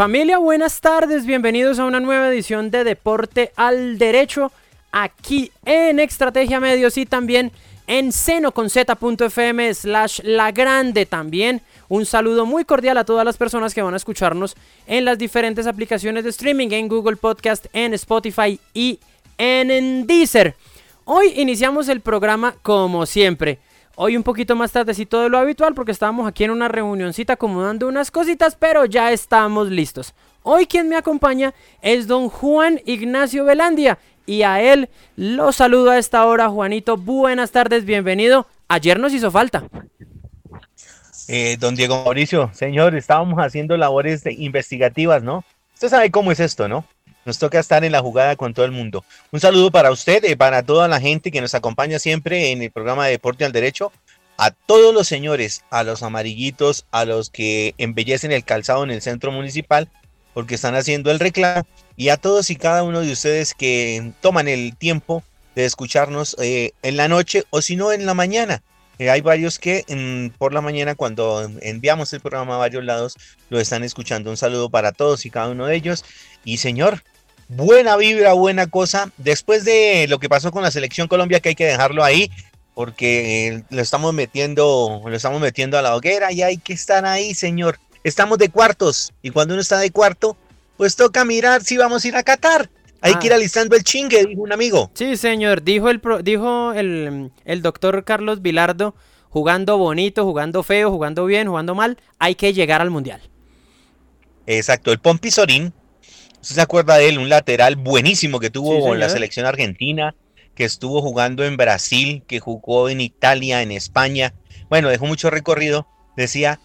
Familia, buenas tardes, bienvenidos a una nueva edición de Deporte al Derecho, aquí en Estrategia Medios y también en seno.z.fm slash la grande también. Un saludo muy cordial a todas las personas que van a escucharnos en las diferentes aplicaciones de streaming, en Google Podcast, en Spotify y en Deezer. Hoy iniciamos el programa como siempre Hoy un poquito más tardecito de lo habitual porque estábamos aquí en una reunioncita acomodando unas cositas, pero ya estamos listos. Hoy quien me acompaña es don Juan Ignacio Velandia y a él lo saludo a esta hora. Juanito, buenas tardes, bienvenido. Ayer nos hizo falta. Eh, don Diego Mauricio, señor, estábamos haciendo labores investigativas, ¿no? Usted sabe cómo es esto, ¿no? Nos toca estar en la jugada con todo el mundo. Un saludo para usted, y para toda la gente que nos acompaña siempre en el programa de Deporte al Derecho, a todos los señores, a los amarillitos, a los que embellecen el calzado en el centro municipal, porque están haciendo el reclamo, y a todos y cada uno de ustedes que toman el tiempo de escucharnos eh, en la noche o si no en la mañana. Eh, hay varios que mm, por la mañana cuando enviamos el programa a varios lados lo están escuchando. Un saludo para todos y cada uno de ellos. Y señor, buena vibra, buena cosa. Después de lo que pasó con la selección Colombia, que hay que dejarlo ahí, porque eh, lo estamos metiendo, lo estamos metiendo a la hoguera y hay que estar ahí, señor. Estamos de cuartos y cuando uno está de cuarto, pues toca mirar si vamos a ir a Qatar. Hay que ir ah. alistando el chingue, dijo un amigo. Sí, señor, dijo el, dijo el, el doctor Carlos Vilardo, jugando bonito, jugando feo, jugando bien, jugando mal, hay que llegar al mundial. Exacto, el Pompi Sorín ¿Usted se acuerda de él? Un lateral buenísimo que tuvo en la selección argentina, que estuvo jugando en Brasil, que jugó en Italia, en España. Bueno, dejó mucho recorrido. Decía,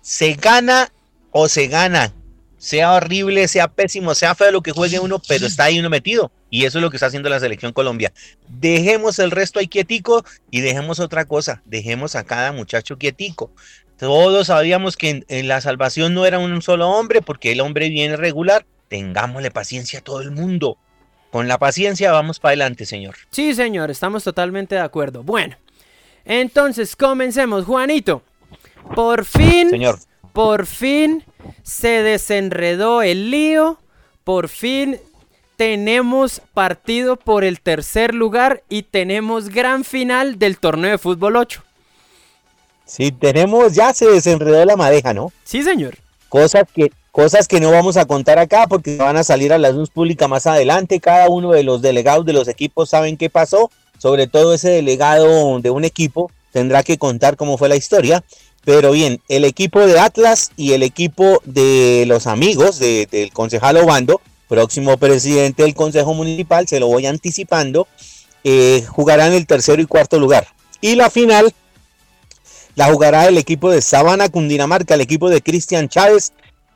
se gana o se gana. Sea horrible, sea pésimo, sea feo lo que juegue uno, pero está ahí uno metido. Y eso es lo que está haciendo la selección Colombia. Dejemos el resto ahí quietico y dejemos otra cosa. Dejemos a cada muchacho quietico. Todos sabíamos que en la salvación no era un solo hombre, porque el hombre viene regular, Tengámosle paciencia a todo el mundo. Con la paciencia vamos para adelante, señor. Sí, señor, estamos totalmente de acuerdo. Bueno, entonces comencemos, Juanito. Por fin, señor. por fin se desenredó el lío. Por fin tenemos partido por el tercer lugar y tenemos gran final del torneo de fútbol 8. Sí, tenemos, ya se desenredó la madeja, ¿no? Sí, señor. Cosa que Cosas que no vamos a contar acá porque van a salir a la luz pública más adelante. Cada uno de los delegados de los equipos saben qué pasó. Sobre todo ese delegado de un equipo tendrá que contar cómo fue la historia. Pero bien, el equipo de Atlas y el equipo de los amigos del concejal Obando, próximo presidente del Consejo Municipal, se lo voy anticipando, eh, jugarán el tercero y cuarto lugar. Y la final la jugará el equipo de Sabana Cundinamarca, el equipo de Cristian Chávez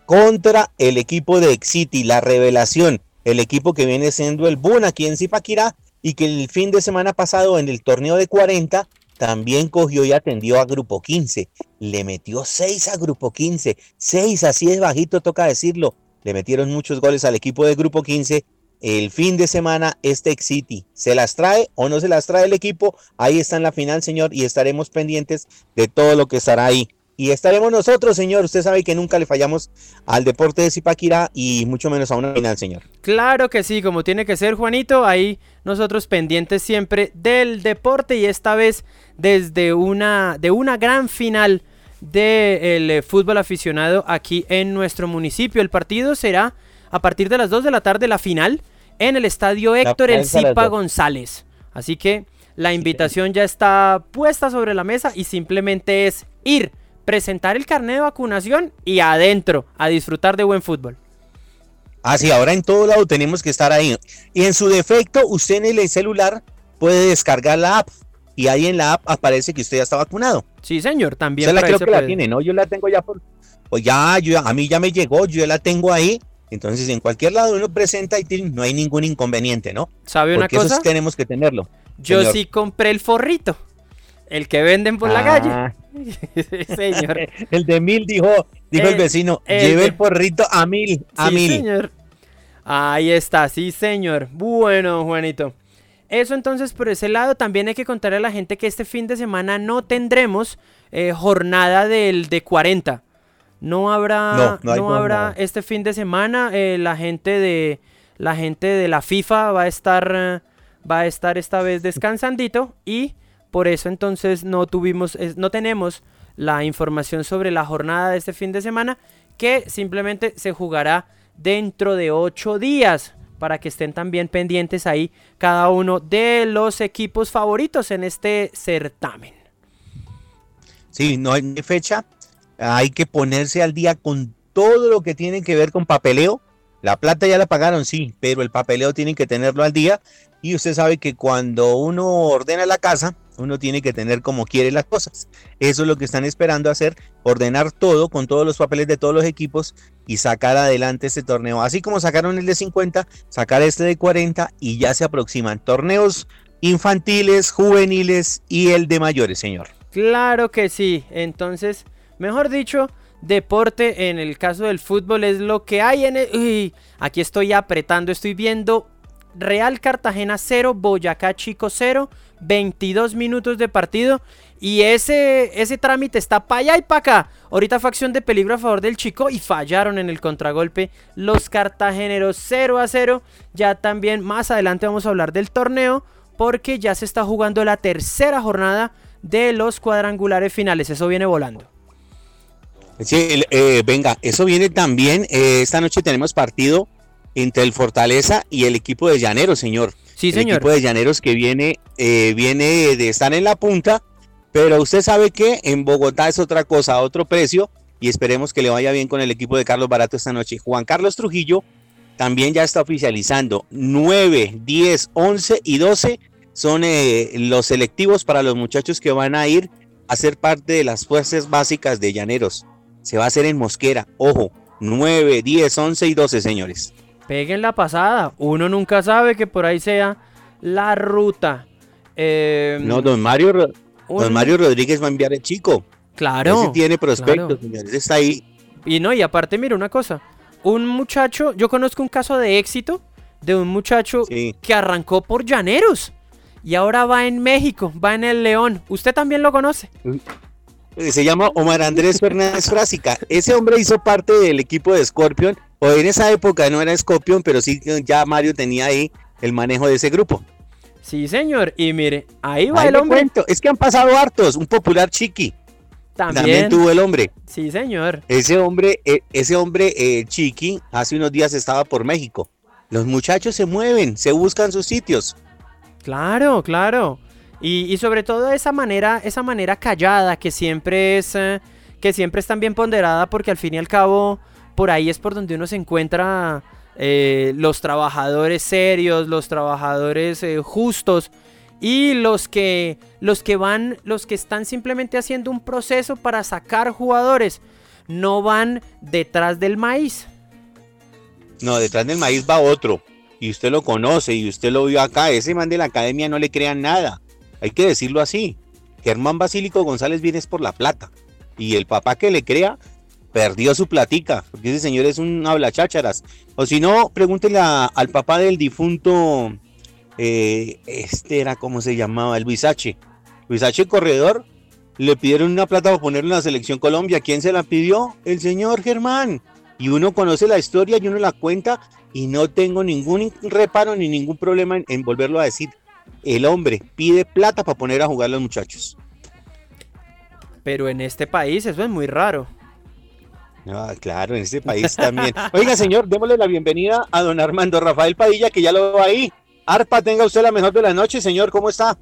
contra el equipo de Exiti, la revelación, el equipo que viene siendo el Boom aquí en Zipaquirá y que el fin de semana pasado en el torneo de 40 también cogió y atendió a Grupo 15. Le metió 6 a Grupo 15. 6, así es bajito, toca decirlo. Le metieron muchos goles al equipo de Grupo 15. El fin de semana este City se las trae o no se las trae el equipo. Ahí está en la final, señor, y estaremos pendientes de todo lo que estará ahí y estaremos nosotros, señor. Usted sabe que nunca le fallamos al deporte de Zipaquirá y mucho menos a una final, señor. Claro que sí, como tiene que ser, Juanito. Ahí nosotros pendientes siempre del deporte y esta vez desde una, de una gran final del eh, fútbol aficionado aquí en nuestro municipio. El partido será a partir de las 2 de la tarde la final en el estadio Héctor El Zipa González. Así que la invitación ya está puesta sobre la mesa y simplemente es ir presentar el carnet de vacunación y adentro a disfrutar de buen fútbol. Ah, sí, ahora en todo lado tenemos que estar ahí. Y en su defecto, usted en el celular puede descargar la app y ahí en la app aparece que usted ya está vacunado. Sí, señor, también. Usted la creo que la tiene, ¿no? Yo la tengo ya por... Pues ya, yo, a mí ya me llegó, yo ya la tengo ahí. Entonces, en cualquier lado uno presenta y no hay ningún inconveniente, ¿no? ¿Sabe una cosa? Eso tenemos que tenerlo. Yo sí compré el forrito. El que venden por la calle. Ah. señor. El de mil dijo, dijo el, vecino, lleve el forrito a mil, a sí, señor. Ahí está, sí, señor. Bueno, Juanito. Eso entonces por ese lado también hay que contarle a la gente que este fin de semana no tendremos eh, jornada del de 40. No habrá, no, habrá este fin de semana. Eh, la gente de la gente de la FIFA va a estar va a estar esta vez descansandito y por eso entonces no tuvimos no tenemos la información sobre la jornada de este fin de semana que simplemente se jugará dentro de ocho días para que estén también pendientes ahí cada uno de los equipos favoritos en este certamen. Sí, no hay fecha, hay que ponerse al día con todo lo que tiene que ver con papeleo. La plata ya la pagaron, sí, pero el papeleo tienen que tenerlo al día. Y usted sabe que cuando uno ordena la casa, uno tiene que tener como quiere las cosas. Eso es lo que están esperando hacer, ordenar todo con todos los papeles de todos los equipos y sacar adelante este torneo. Así como sacaron el de 50, sacar este de 40 y ya se aproximan torneos infantiles, juveniles y el de mayores, señor. Claro que sí. Entonces, mejor dicho, deporte en el caso del fútbol es lo que hay en el... Uy, aquí estoy apretando, estoy viendo Real Cartagena 0, Boyacá Chico 0, 22 minutos de partido. Y ese, ese trámite está para allá y para acá. Ahorita fue acción de peligro a favor del Chico y fallaron en el contragolpe los cartageneros 0 a 0. Ya también más adelante vamos a hablar del torneo porque ya se está jugando la tercera jornada de los cuadrangulares finales. Eso viene volando. Sí, eh, venga, eso viene también. Eh, esta noche tenemos partido entre el Fortaleza y el equipo de Llaneros, señor. Sí, señor. El equipo de Llaneros que viene, eh, viene de estar en la punta, pero usted sabe que en Bogotá es otra cosa, otro precio, y esperemos que le vaya bien con el equipo de Carlos Barato esta noche. Juan Carlos Trujillo también ya está oficializando 9, 10, 11 y 12 son eh, los selectivos para los muchachos que van a ir a ser parte de las fuerzas básicas de Llaneros. Se va a hacer en Mosquera, ojo, 9, 10, 11 y 12, señores. Peguen la pasada. Uno nunca sabe que por ahí sea la ruta. Em, no, don Mario, don Mario Rodríguez va a enviar el chico. Claro. Ese tiene prospectos, señores. Está ahí. Y no, y aparte, mira una cosa. Un muchacho, yo conozco un caso de éxito de un muchacho que arrancó por Llaneros y ahora va en México, va en el León. ¿Usted también lo conoce? Se llama Omar Andrés Fernández Frásica. Ese hombre hizo parte del equipo de Scorpion o en esa época no era Scorpion, pero sí ya Mario tenía ahí el manejo de ese grupo. Sí, señor. Y mire, ahí va el hombre. Es que han pasado hartos. Un popular chiqui. También, tuvo el hombre. Sí, señor. Ese hombre, eh, ese hombre eh, chiqui, hace unos días estaba por México. Los muchachos se mueven, se buscan sus sitios. Claro, claro. Y, sobre todo esa manera, esa manera callada que siempre es, eh, que siempre es tan bien ponderada, porque al fin y al cabo por ahí es por donde uno se encuentra eh, los trabajadores serios, los trabajadores eh, justos y los que, los que van, los que están simplemente haciendo un proceso para sacar jugadores, no van detrás del maíz. No, detrás del maíz va otro. Y usted lo conoce y usted lo vio acá. Ese man de la academia no le crean nada. Hay que decirlo así. Germán Basílico González viene por la plata. Y el papá que le crea perdió su platica, porque ese señor es un habla chácharas. O si no, pregúntele al papá del difunto, eh, este era como se llamaba, el Luis H. Luis H. Corredor, le pidieron una plata para ponerlo en la selección Colombia. ¿Quién se la pidió? El señor Germán. Y uno conoce la historia y uno la cuenta y no tengo ningún reparo ni ningún problema en, en volverlo a decir. El hombre pide plata para poner a jugar a los muchachos. Pero en este país eso es muy raro. Ah, claro, en este país también. Oiga, señor, démosle la bienvenida a don Armando Rafael Padilla, que ya lo veo ahí. Arpa, tenga usted la mejor de la noche, señor, ¿cómo está?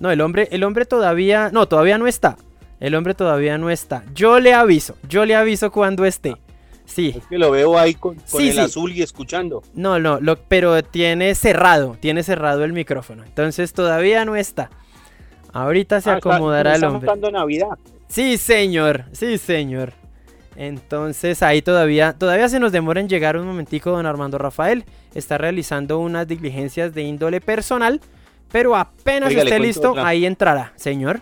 No, el hombre, el hombre todavía, no, todavía no está. El hombre todavía no está. Yo le aviso, yo le aviso cuando esté. Sí. Es que lo veo ahí con, el azul y escuchando. No, no, pero tiene cerrado, tiene cerrado el micrófono. Entonces todavía no está. Ahorita se Ah, está- acomodará el está hombre. montando Navidad. Sí, señor. Sí, señor. Entonces ahí todavía, todavía se nos demora en llegar un momentico don Armando Rafael. Está realizando unas diligencias de índole personal, pero apenas Oiga, esté listo, otra. ahí entrará, señor.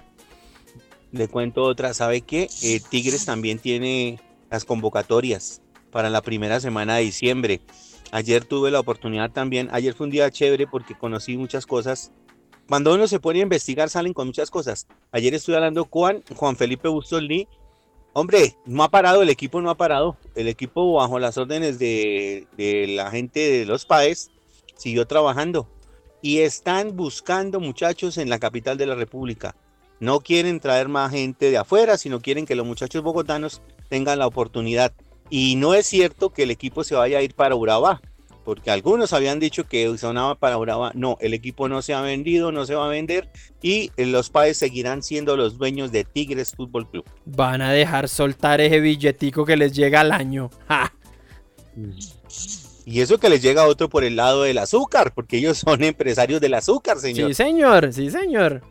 Le cuento otra, ¿sabe qué? Eh, Tigres también tiene las convocatorias para la primera semana de diciembre. Ayer tuve la oportunidad también, ayer fue un día chévere porque conocí muchas cosas. Cuando uno se pone a investigar salen con muchas cosas. Ayer estuve hablando con Juan Felipe Bustos Lee. Hombre, no ha parado, el equipo no ha parado. El equipo bajo las órdenes de, de la gente de los PAES siguió trabajando. Y están buscando muchachos en la capital de la República. No quieren traer más gente de afuera, sino quieren que los muchachos bogotanos tengan la oportunidad. Y no es cierto que el equipo se vaya a ir para Urabá, porque algunos habían dicho que sonaba para Urabá. No, el equipo no se ha vendido, no se va a vender y eh, los padres seguirán siendo los dueños de Tigres Fútbol Club. Van a dejar soltar ese billetico que les llega al año. ¡Ja! Y eso que les llega a otro por el lado del azúcar, porque ellos son empresarios del azúcar, señor. Sí, señor, sí, señor.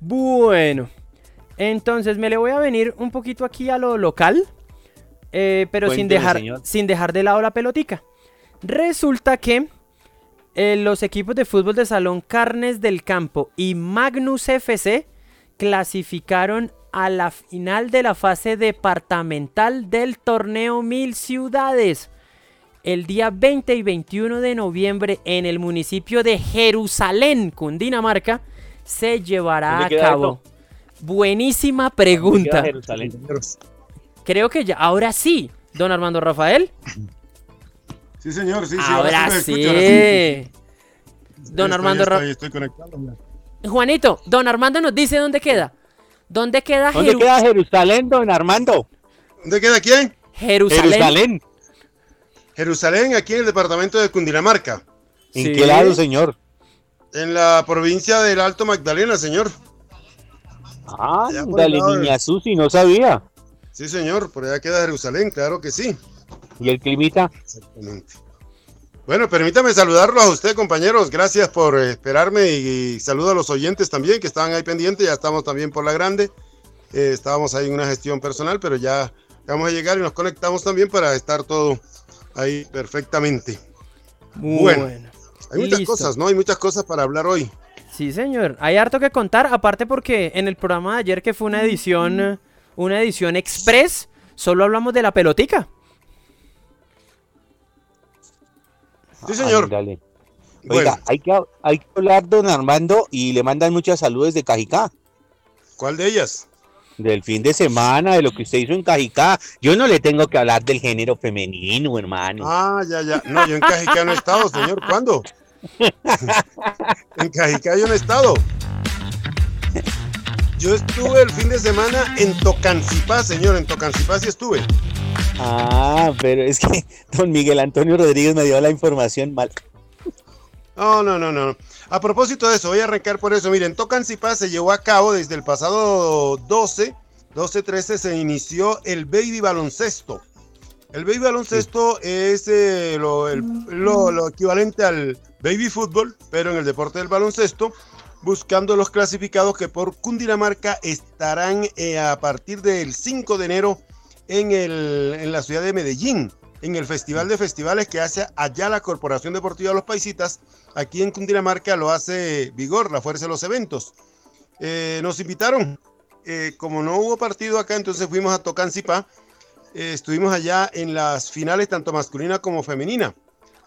Bueno, entonces me le voy a venir un poquito aquí a lo local, eh, pero sin dejar, señor. sin dejar de lado la pelotica. Resulta que eh, los equipos de fútbol de salón Carnes del Campo y Magnus FC clasificaron a la final de la fase departamental del torneo Mil Ciudades. El día 20 y 21 de noviembre en el municipio de Jerusalén, Cundinamarca, se llevará ¿Dónde a cabo. Buenísima pregunta. Jerusalén. Creo que ya, ahora sí, don Armando Rafael. Sí, señor, sí, sí. ahora sí. escucho, ahora sí. Don Estoy- Armando estoy, estoy conectado. ya. Juanito, don Armando nos dice dónde queda. ¿Dónde queda ¿Dónde Jeru- queda Jerusalén, don Armando? ¿Dónde queda quién? Jerusalén? Jerusalén. Jerusalén, aquí en el departamento de Cundinamarca, ¿En Sí. qué lado, señor? en la provincia del Alto Magdalena, señor. Ah, dale, niña Susi, no sabía. Sí, señor, por allá queda Jerusalén, claro que sí. ¿Y el climita? Exactamente. Bueno, permítame saludarlos a usted, compañeros. Gracias por eh, esperarme y, y saludo a los oyentes también que estaban ahí pendientes. Ya estamos también por la grande. Eh, estábamos ahí en una gestión personal, pero ya vamos a llegar y nos conectamos también para estar todo ahí perfectamente. Bueno, Bueno. Hay muchas Listo. cosas, ¿no? Hay muchas cosas para hablar hoy. sí, señor. Hay harto que contar, aparte porque en el programa de ayer que fue una edición, una edición express, solo hablamos de la pelotica. Sí, señor. Dale. Bueno, Oiga, hay que, hay que hablar, don Armando, y le mandan muchas saludos de Cajicá. ¿cuál de ellas? Del fin de semana, de lo que usted hizo en Cajicá. Yo no le tengo que hablar del género femenino, hermano. Ah, ya, ya. No, yo en Cajicá no he estado, señor. ¿Cuándo? en Cajicá yo no he estado. Yo estuve el fin de semana en Tocancipá, señor. En Tocancipá sí estuve. Ah, pero es que don Miguel Antonio Rodríguez me dio la información mal. No, no, no, no. A propósito de eso, voy a arrancar por eso. Miren, Tocancipá se llevó a cabo desde el pasado 12, 12-13 se inició el baby baloncesto. El baby baloncesto es eh, lo, el- lo- lo equivalente al baby fútbol, pero en el deporte del baloncesto, buscando los clasificados que por Cundinamarca estarán eh, a partir del 5 de enero en, el, en la ciudad de Medellín, en el Festival de Festivales que hace allá la Corporación Deportiva Los Paisitas. Aquí en Cundinamarca lo hace Vigor, la fuerza de los eventos. Eh, nos invitaron, eh, como no hubo partido acá, entonces fuimos a Tocancipá. Eh, estuvimos allá en las finales, tanto masculina como femenina.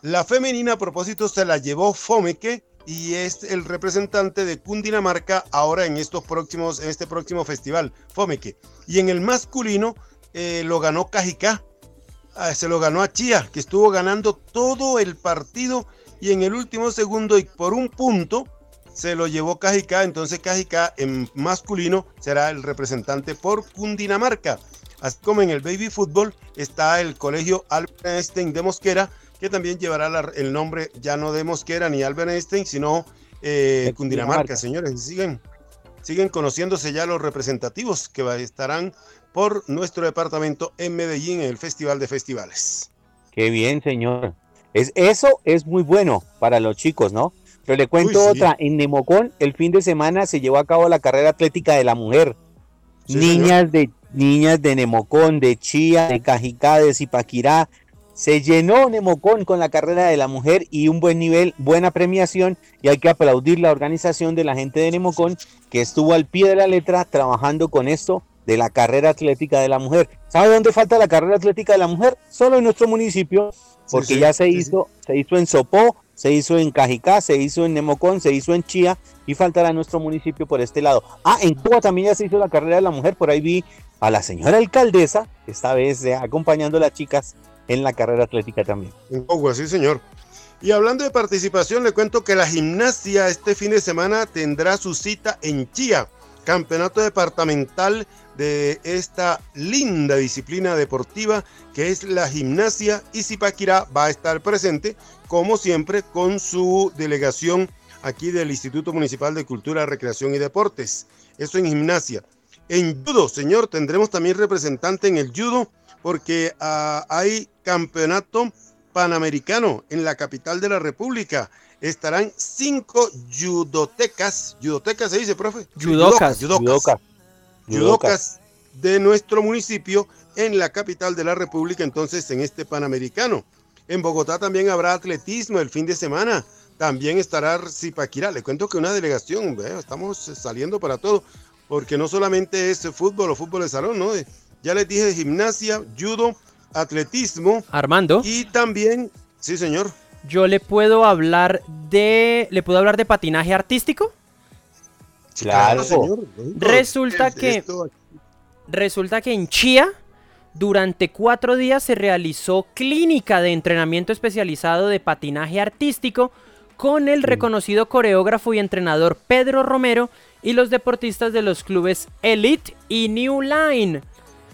La femenina, a propósito, se la llevó Fomeque y es el representante de Cundinamarca ahora en estos próximos, en este próximo festival, Fomeque. Y en el masculino eh, lo ganó Cajicá, Ah, se lo ganó a Chía, que estuvo ganando todo el partido y en el último segundo y por un punto se lo llevó Cajicá. Entonces Cajicá en masculino será el representante por Cundinamarca. Así como en el baby fútbol está el colegio Albert de Mosquera, que también llevará la- el nombre ya no de Mosquera ni Albert Einstein, sino eh, Cundinamarca, señores. Siguen, siguen conociéndose ya los representativos que estarán por nuestro departamento en Medellín en el Festival de Festivales. Qué bien, señor. Es, eso es muy bueno para los chicos, ¿no? Pero le cuento otra, en Nemocón el fin de semana se llevó a cabo la carrera atlética de la mujer. niñas de niñas de Nemocón, de Chía, de Cajicá, de Zipaquirá. Se llenó Nemocón con la carrera de la mujer y un buen nivel, buena premiación. Y hay que aplaudir la organización de la gente de Nemocón que estuvo al pie de la letra trabajando con esto de la carrera atlética de la mujer. ¿Sabe dónde falta la carrera atlética de la mujer? Solo en nuestro municipio, porque ya se hizo, se hizo en Sopó, se hizo en Cajicá, se hizo en Nemocón, se hizo en Chía y faltará nuestro municipio por este lado. Ah, en Cuba también ya se hizo la carrera de la mujer, por ahí vi a la señora alcaldesa, esta vez eh, acompañando a las chicas en la carrera atlética también. En Cuba, sí señor. Y hablando de participación, le cuento que la gimnasia este fin de semana tendrá su cita en Chía, campeonato departamental de esta linda disciplina deportiva que es la gimnasia y Zipaquirá va a estar presente como siempre con su delegación aquí del Instituto Municipal de Cultura, Recreación y Deportes. Esto en gimnasia. En judo, señor, tendremos también representante en el judo porque uh, hay campeonato panamericano en la capital de la República. Estarán cinco judotecas, judotecas se dice, profe. Judocas. Judocas. Judocas de nuestro municipio en la capital de la República, entonces en este Panamericano. En Bogotá también habrá atletismo el fin de semana. También estará Zipaquirá. Le cuento que una delegación, estamos saliendo para todo porque no solamente es fútbol o fútbol de salón, ¿no? Ya les dije gimnasia, judo, atletismo. Armando. Y también, sí, señor. Yo le puedo hablar de, le puedo hablar de patinaje artístico. Claro, señor. Resulta que, resulta que en Chía, durante cuatro días se realizó clínica de entrenamiento especializado de patinaje artístico con el reconocido coreógrafo y entrenador Pedro Romero y los deportistas de los clubes Elite y New Line.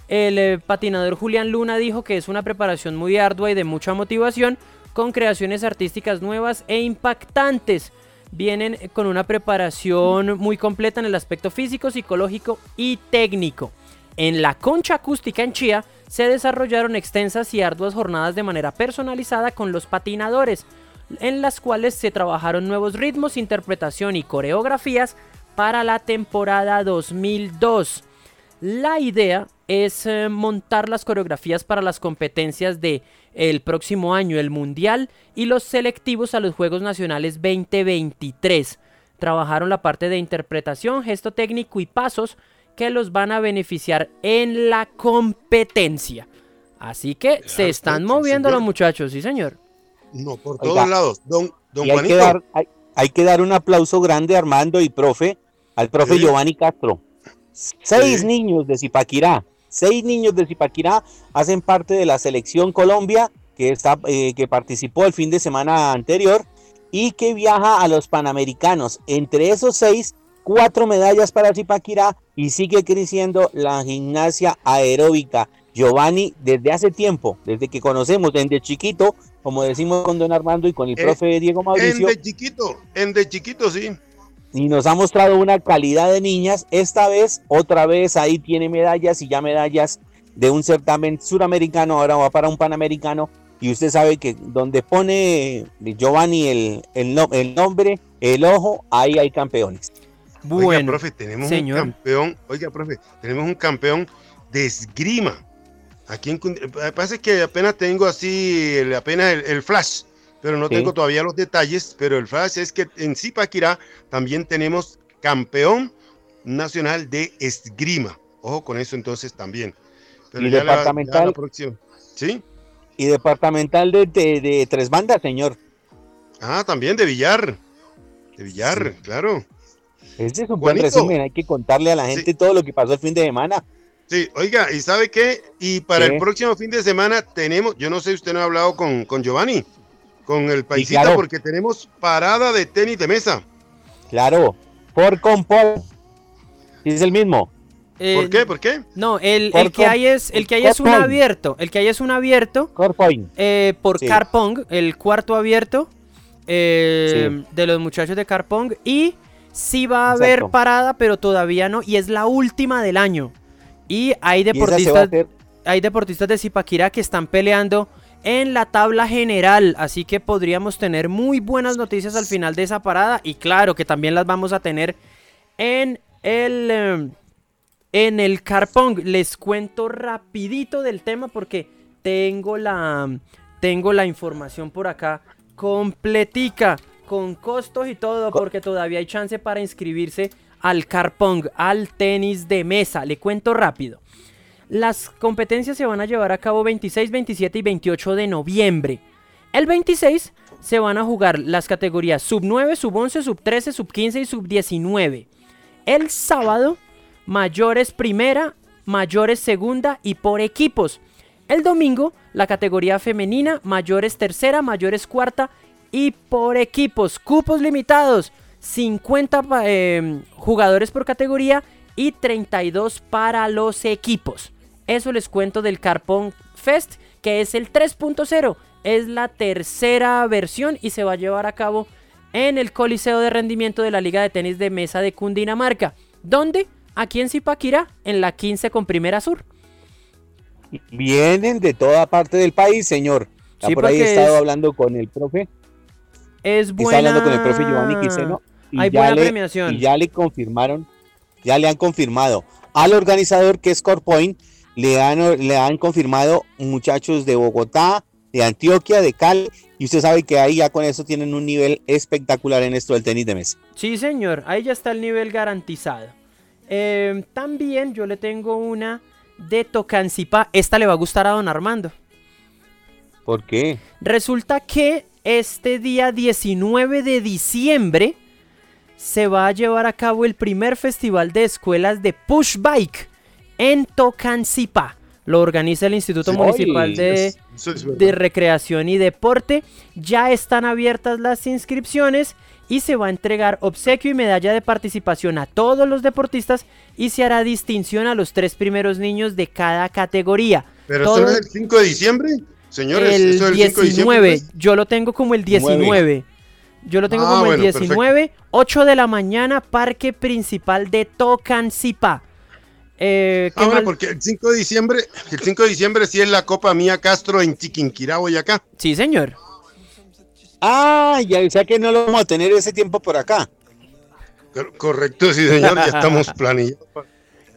El eh, patinador Julián Luna dijo que es una preparación muy ardua y de mucha motivación, con creaciones artísticas nuevas e impactantes. Vienen con una preparación muy completa en el aspecto físico, psicológico y técnico. En la concha acústica en Chía se desarrollaron extensas y arduas jornadas de manera personalizada con los patinadores, en las cuales se trabajaron nuevos ritmos, interpretación y coreografías para la temporada 2002. La idea es eh, montar las coreografías para las competencias de el próximo año, el Mundial y los selectivos a los Juegos Nacionales 2023. Trabajaron la parte de interpretación, gesto técnico y pasos que los van a beneficiar en la competencia. Así que se están moviendo los muchachos, sí señor. No, por todos lados. Don, don hay, que dar, hay que dar un aplauso grande Armando y profe al profe Giovanni Castro. Seis niños de Zipaquirá, seis niños de Zipaquirá hacen parte de la selección Colombia que, está, eh, que participó el fin de semana anterior y que viaja a los Panamericanos. Entre esos seis, cuatro medallas para Zipaquirá y sigue creciendo la gimnasia aeróbica. Giovanni, desde hace tiempo, desde que conocemos, desde chiquito, como decimos con don Armando y con el eh, profe Diego Mauricio. En de chiquito, en de chiquito, sí y nos ha mostrado una calidad de niñas. Esta vez, otra vez, ahí tiene medallas y ya medallas de un certamen suramericano, ahora va para un panamericano. Y usted sabe que donde pone Giovanni el, el, nombre, el ojo, ahí hay campeones. Bueno, oiga, profe, tenemos un campeón, oiga, profe, tenemos un campeón de esgrima. Aquí en parece que apenas tengo así, apenas el flash pero no tengo todavía los detalles, pero el flash es que en Zipaquirá también tenemos campeón nacional de esgrima. Ojo con eso entonces también. y departamental. ¿Sí? Y departamental de, tres bandas, señor. Ah, también de Villar. De Villar, claro. Ese es un buen resumen, hay que contarle a la gente todo lo que pasó el fin de semana. Sí, oiga, ¿y sabe qué? Y para el próximo fin de semana tenemos, yo no sé, usted no ha hablado con, con Giovanni con el paisita porque tenemos parada de tenis de mesa. Claro, por compor. Es el mismo. ¿Por qué? ¿Por qué? No, el, que hay es el que hay es un abierto. El que hay es un abierto. Eh, por Carpong, el cuarto abierto eh, de los muchachos de Carpong. Y sí va a haber parada, pero todavía no. Y es la última del año. Y hay deportistas, hay deportistas de Zipaquirá que están peleando en la tabla general, así que podríamos tener muy buenas noticias al final de esa parada y claro que también las vamos a tener en el em, en el Carpong. Les cuento rapidito del tema porque tengo la tengo la información por acá completica con costos y todo porque todavía hay chance para inscribirse al Carpong, al tenis de mesa. Le cuento rápido. Las competencias se van a llevar a cabo 26, 27 y 28 de noviembre. El 26 se van a jugar las categorías sub 9, sub 11, sub 13, sub 15 y sub 19. El sábado, mayores primera, mayores segunda y por equipos. El domingo, la categoría femenina, mayores tercera, mayores cuarta y por equipos. Cupos limitados, 50 eh, jugadores por categoría y 32 para los equipos. Eso les cuento del Carpón Fest, que es el 3.0. Es la tercera versión y se va a llevar a cabo en el Coliseo de Rendimiento de la Liga de Tenis de Mesa de Cundinamarca. ¿Dónde? Aquí en Zipaquirá, en la 15 con Primera Sur. Vienen de toda parte del país, señor. sí, por ahí he estado hablando con el profe. Es buena. Está hablando con el profe Giovanni Quiseno. Hay buena premiación. Y ya le confirmaron, ya le han confirmado al organizador que es Corpoint le han, le han confirmado muchachos de Bogotá, de Antioquia, de Cali, y usted sabe que ahí ya con eso tienen un nivel espectacular en esto del tenis de mesa. Sí, señor, ahí ya está el nivel garantizado. Em, también yo le tengo una de Tocancipá. Esta le va a gustar a don Armando. ¿Por qué? Resulta que este día 19 de diciembre se va a llevar a cabo el primer festival de escuelas de push bike en Tocancipá. Lo organiza el Instituto Municipal de, de, Recreación y Deporte. Ya están abiertas las inscripciones y se va a entregar obsequio y medalla de participación a todos los deportistas y se hará distinción a los tres primeros niños de cada categoría. ¿Pero eso es el 5 de diciembre? Señores, el, 19, yo lo tengo como el 19. Yo lo tengo ah, como el 19, 8 de la mañana, Parque Principal de Tocancipá. Eh, ah, porque el 5 de diciembre, el 5 de diciembre sí es la Copa Mía Castro en Chiquinquirá, acá. Sí, señor. Ah, ya, o sea que no lo vamos a tener ese tiempo por acá. Correcto, sí, señor, ya estamos planillados.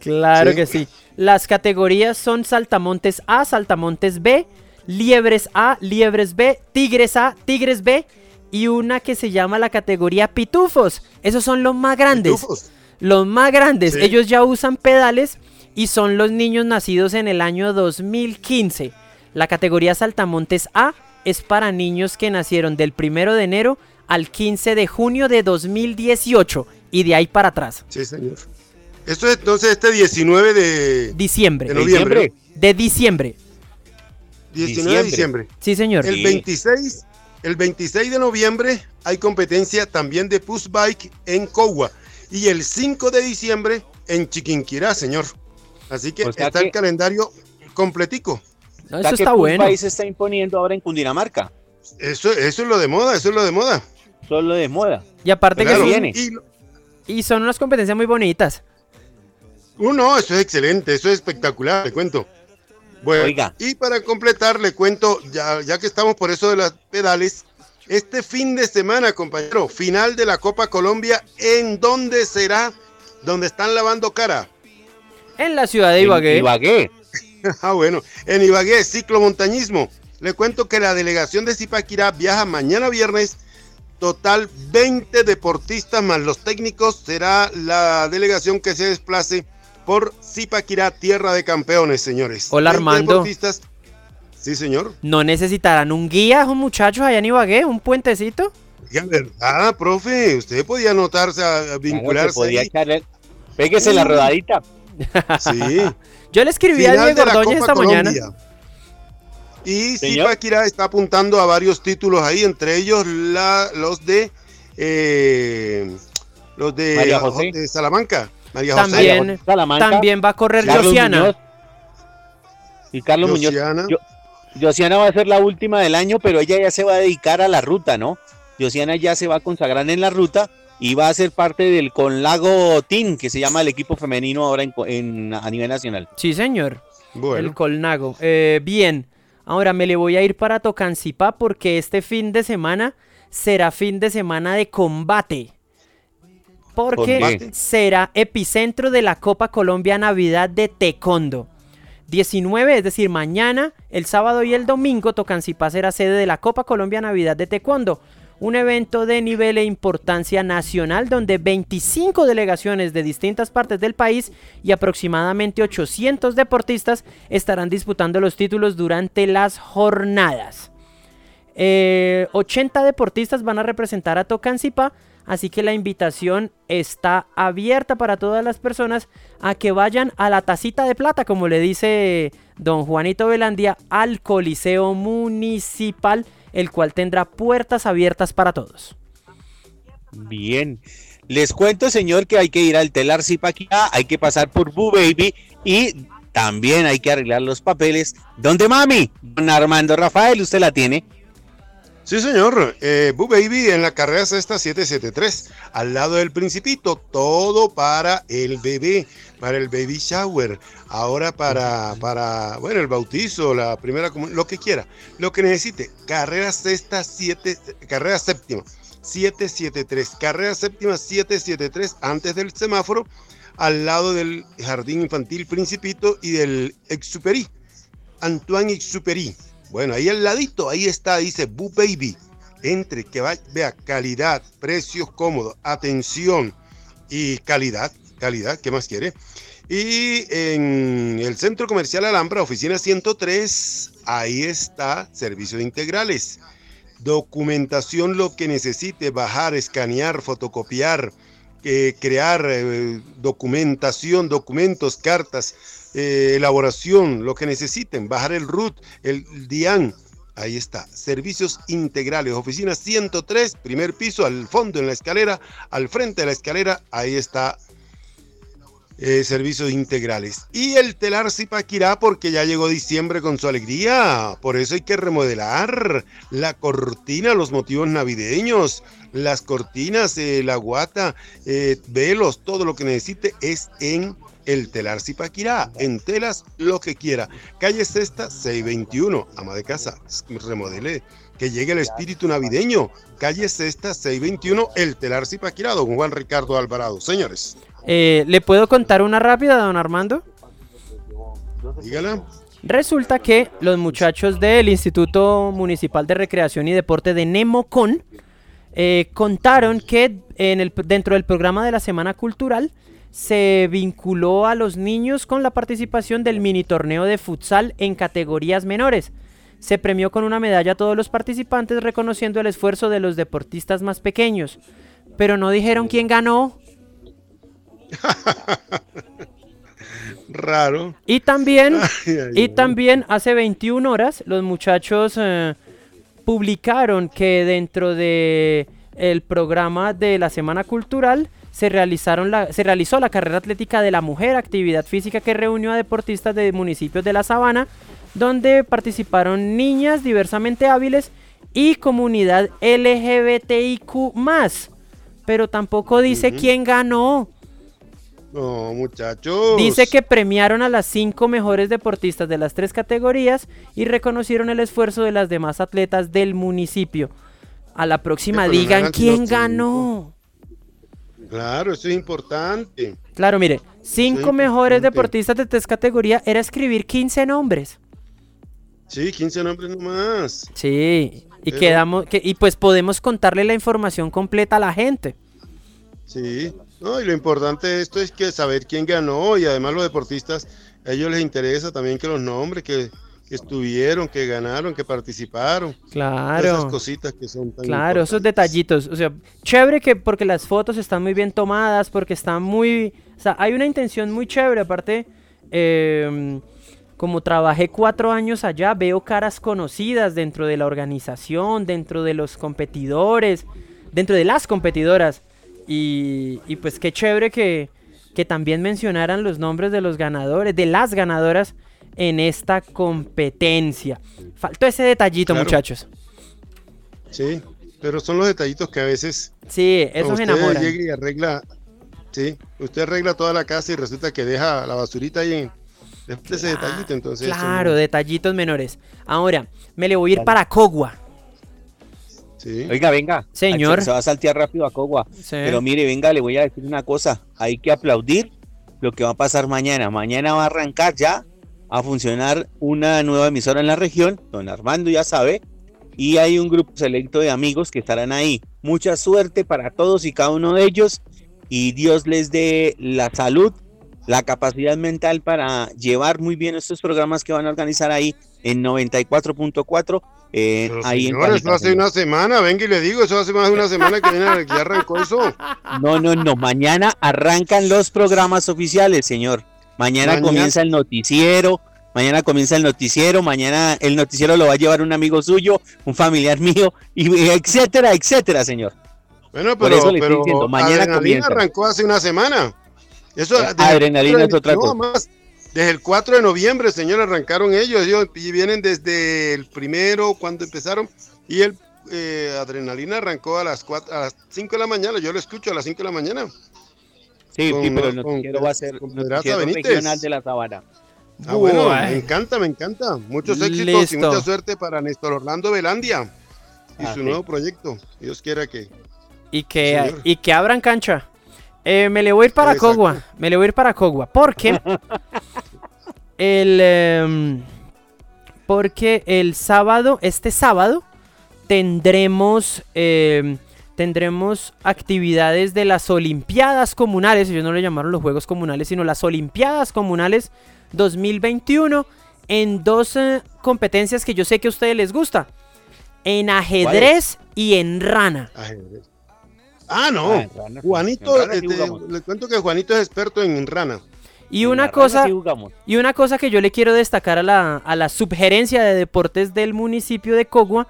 Claro que sí. Las categorías son Saltamontes A, Saltamontes B, Liebres A, Liebres B, Tigres A, Tigres B y una que se llama la categoría Pitufos. Esos son los más grandes. Pitufos. Los más grandes, ellos ya usan pedales y son los niños nacidos en el año 2015. La categoría Saltamontes A es para niños que nacieron del 1 de enero al 15 de junio de 2018 y de ahí para atrás. Sí, señor. Esto es entonces este 19 de diciembre. De noviembre. De diciembre. 19 de diciembre. Sí, señor. El 26, el 26 de noviembre hay competencia también de push bike en Cogua y el 5 de diciembre en Chiquinquirá, señor. Así que está el calendario completico. eso está bueno. país se está imponiendo ahora en Cundinamarca. Eso, eso es lo de moda, eso es lo de moda. Eso es lo de moda. Y aparte que viene. Y, son unas competencias muy bonitas. Uh, no, eso es excelente, eso es espectacular, le cuento. Bueno, Oiga. y para completar, le cuento, ya, ya que estamos por eso de las pedales, este fin de semana, compañero, final de la Copa Colombia, ¿en dónde será? ¿Dónde están lavando cara? En la ciudad de Ibagué. Ibagué. ah, bueno, en Ibagué, ciclomontañismo. Le cuento que la delegación de Zipaquirá viaja mañana viernes. Total 20 deportistas más los técnicos. Será la delegación que se desplace por Zipaquirá, tierra de campeones, señores. Hola Armando. Deportistas Sí, señor. ¿No necesitarán un guía, un muchacho allá en Ibagué, un puentecito? Ya, verdad, profe, usted podía anotarse a, vincularse. podía Pégese la rodadita. Sí. Yo le escribí a Diego Ordóñez esta mañana. Y Zipaquirá está apuntando a varios títulos ahí, entre ellos la, los de eh, los de, Salamanca. María José. También, también va a correr Josiana. Y Carlos Muñoz. Josiana va a ser la última del año, pero ella ya se va a dedicar a la ruta, ¿no? Josiana ya se va a consagrar en la ruta y va a ser parte del Conlago Team, que se llama el equipo femenino ahora en, a nivel nacional. Sí, señor. Bueno. El Colnago. Eh, bien. Ahora me le voy a ir para Tocancipá porque este fin de semana será fin de semana de combate. Porque será epicentro de la Copa Colombia Navidad de Taekwondo. 19, es decir, mañana, el sábado y el domingo, Tocancipá será sede de la Copa Colombia Navidad de Taekwondo, un evento de nivel e importancia nacional donde 25 delegaciones de distintas partes del país y aproximadamente 800 deportistas estarán disputando los títulos durante las jornadas. 80 eh, deportistas van a representar a Tocancipá Así que la invitación está abierta para todas las personas a que vayan a la tacita de plata, como le dice don Juanito Velandia, al Coliseo Municipal, el cual tendrá puertas abiertas para todos. Bien. Les cuento, señor, que hay que ir al telar Zipaquirá, hay que pasar por Boo Baby y también hay que arreglar los papeles. ¿Dónde mami? Don Armando Rafael, usted la tiene. Sí, señor. Eh, Boo Baby en la carrera sexta 773, al lado del Principito. Todo para el bebé, para el baby shower. Ahora para, para bueno, el bautizo, la primera lo que quiera. Lo que necesite. Carrera sexta 7, carrera séptima 773. Carrera séptima 773, antes del semáforo, al lado del Jardín Infantil Principito y del Exuperi. Antoine Exuperi. Bueno, ahí al ladito, ahí está, dice Boo Baby. Entre, que vea calidad, precios cómodos, atención y calidad. Calidad, ¿qué más quiere? Y en el Centro Comercial Alhambra, oficina 103, ahí está servicios integrales. Documentación, lo que necesite, bajar, escanear, fotocopiar, eh, crear eh, documentación, documentos, cartas, eh, elaboración, lo que necesiten, bajar el RUT, el DIAN. Ahí está, servicios integrales, oficina 103, primer piso, al fondo en la escalera, al frente de la escalera, ahí está eh, servicios integrales. Y el telar Zipaquirá, porque ya llegó diciembre con su alegría. Por eso hay que remodelar la cortina, los motivos navideños, las cortinas, eh, la guata, velos, todo lo que necesite es en el telar Zipaquirá, en telas lo que quiera. Calle Sexta 621, ama de casa, remodele, que llegue el espíritu navideño. Calle Sexta 621, el telar Zipaquirá, don Juan Ricardo Alvarado. Señores. Eh, ¿Le puedo contar una rápida, don Armando? Dígala. Resulta que los muchachos del Instituto Municipal de Recreación y Deporte de Nemocon eh, contaron que en el, dentro del programa de la Semana Cultural se vinculó a los niños con la participación del mini torneo de futsal en categorías menores. Se premió con una medalla a todos los participantes reconociendo el esfuerzo de los deportistas más pequeños. Pero no dijeron quién ganó. Raro. Y también, y también hace 21 horas los muchachos eh, publicaron que dentro de el programa de la Semana Cultural se, realizaron la, se realizó la carrera atlética de la mujer, actividad física que reunió a deportistas de municipios de la Sabana, donde participaron niñas diversamente hábiles y comunidad LGBTIQ Pero tampoco dice quién ganó. No, muchachos. Dice que premiaron a las cinco mejores deportistas de las tres categorías y reconocieron el esfuerzo de las demás atletas del municipio. A la próxima digan quién ganó. Claro, eso es importante. Claro, mire, cinco mejores deportistas de tres categorías era escribir 15 nombres. Sí, 15 nombres nomás. Sí, y quedamos, que, y pues podemos contarle la información completa a la gente. Sí, no, y lo importante de esto es que saber quién ganó y además los deportistas, a ellos les interesa también que los nombres, que que estuvieron, que ganaron, que participaron. Claro. Esas cositas que son tan Claro, esos detallitos. O sea, chévere que porque las fotos están muy bien tomadas, porque están muy... O sea, hay una intención muy chévere. Aparte, em, como trabajé cuatro años allá, veo caras conocidas dentro de la organización, dentro de los competidores, dentro de las competidoras. Y, y pues qué chévere que, que también mencionaran los nombres de los ganadores, de las ganadoras en esta competencia. Faltó ese detallito, muchachos. Sí, pero son los detallitos que a veces. Sí, eso Llega y arregla. Sí, usted arregla toda la casa y resulta que deja la basurita ahí ese detallito, entonces. Claro, detallitos menores. Ahora, me le voy a ir para Cogua. Oiga, venga. Señor. Se va a saltear rápido a Cogua. Pero mire, venga, le voy a decir una cosa. Hay que aplaudir lo que va a pasar mañana. Mañana va a arrancar ya a funcionar una nueva emisora en la región. Don Armando ya sabe. Y hay un grupo selecto de amigos que estarán ahí. Mucha suerte para todos y cada uno de ellos. Y Dios les dé la salud, la capacidad mental para llevar muy bien estos programas que van a organizar ahí en 94.4 eh, ahí eso hace una semana, venga y le digo, eso hace más de una semana que, viene, que arrancó eso. No, no, no, mañana arrancan los programas oficiales, señor. Mañana, comienza el noticiero, mañana comienza el noticiero, mañana el noticiero lo va a llevar un amigo suyo, un familiar mío, y etcétera, etcétera, señor. Bueno, pero, Por eso le estoy diciendo, mañana arrancó hace una semana. Eso, Adrenalina es otra cosa. Más, desde el 4 de noviembre, señor, arrancaron ellos. Ellos vienen desde el primero, cuando empezaron. Y el eh, Adrenalina arrancó a las, 4, a las 5 de la mañana. Yo lo escucho a las 5 de la mañana. Sí, sí pero el noticiero va a ser noticiero regional de la Sabana. Ah, bueno, me encanta, me encanta. Muchos éxitos y mucha suerte para Néstor Orlando Velandia y ah, su nuevo proyecto. Dios quiera que. Y que, y que abran cancha. Eh, me le voy a ir para Cogua. Me le voy a ir para Cogua. Porque el. Em, porque el sábado, este sábado, tendremos. Em, tendremos actividades de las Olimpiadas Comunales. Ellos no le llamaron los Juegos Comunales, sino las Olimpiadas Comunales 2021. En dos eh, competencias que yo sé que a ustedes les gusta. En ajedrez y en rana. Ajedrez. Ah, no. Ah, Juanito, este, le cuento que Juanito es experto en rana. Y una cosa, y una cosa que yo le quiero destacar a la, a la subgerencia de deportes del municipio de Cogua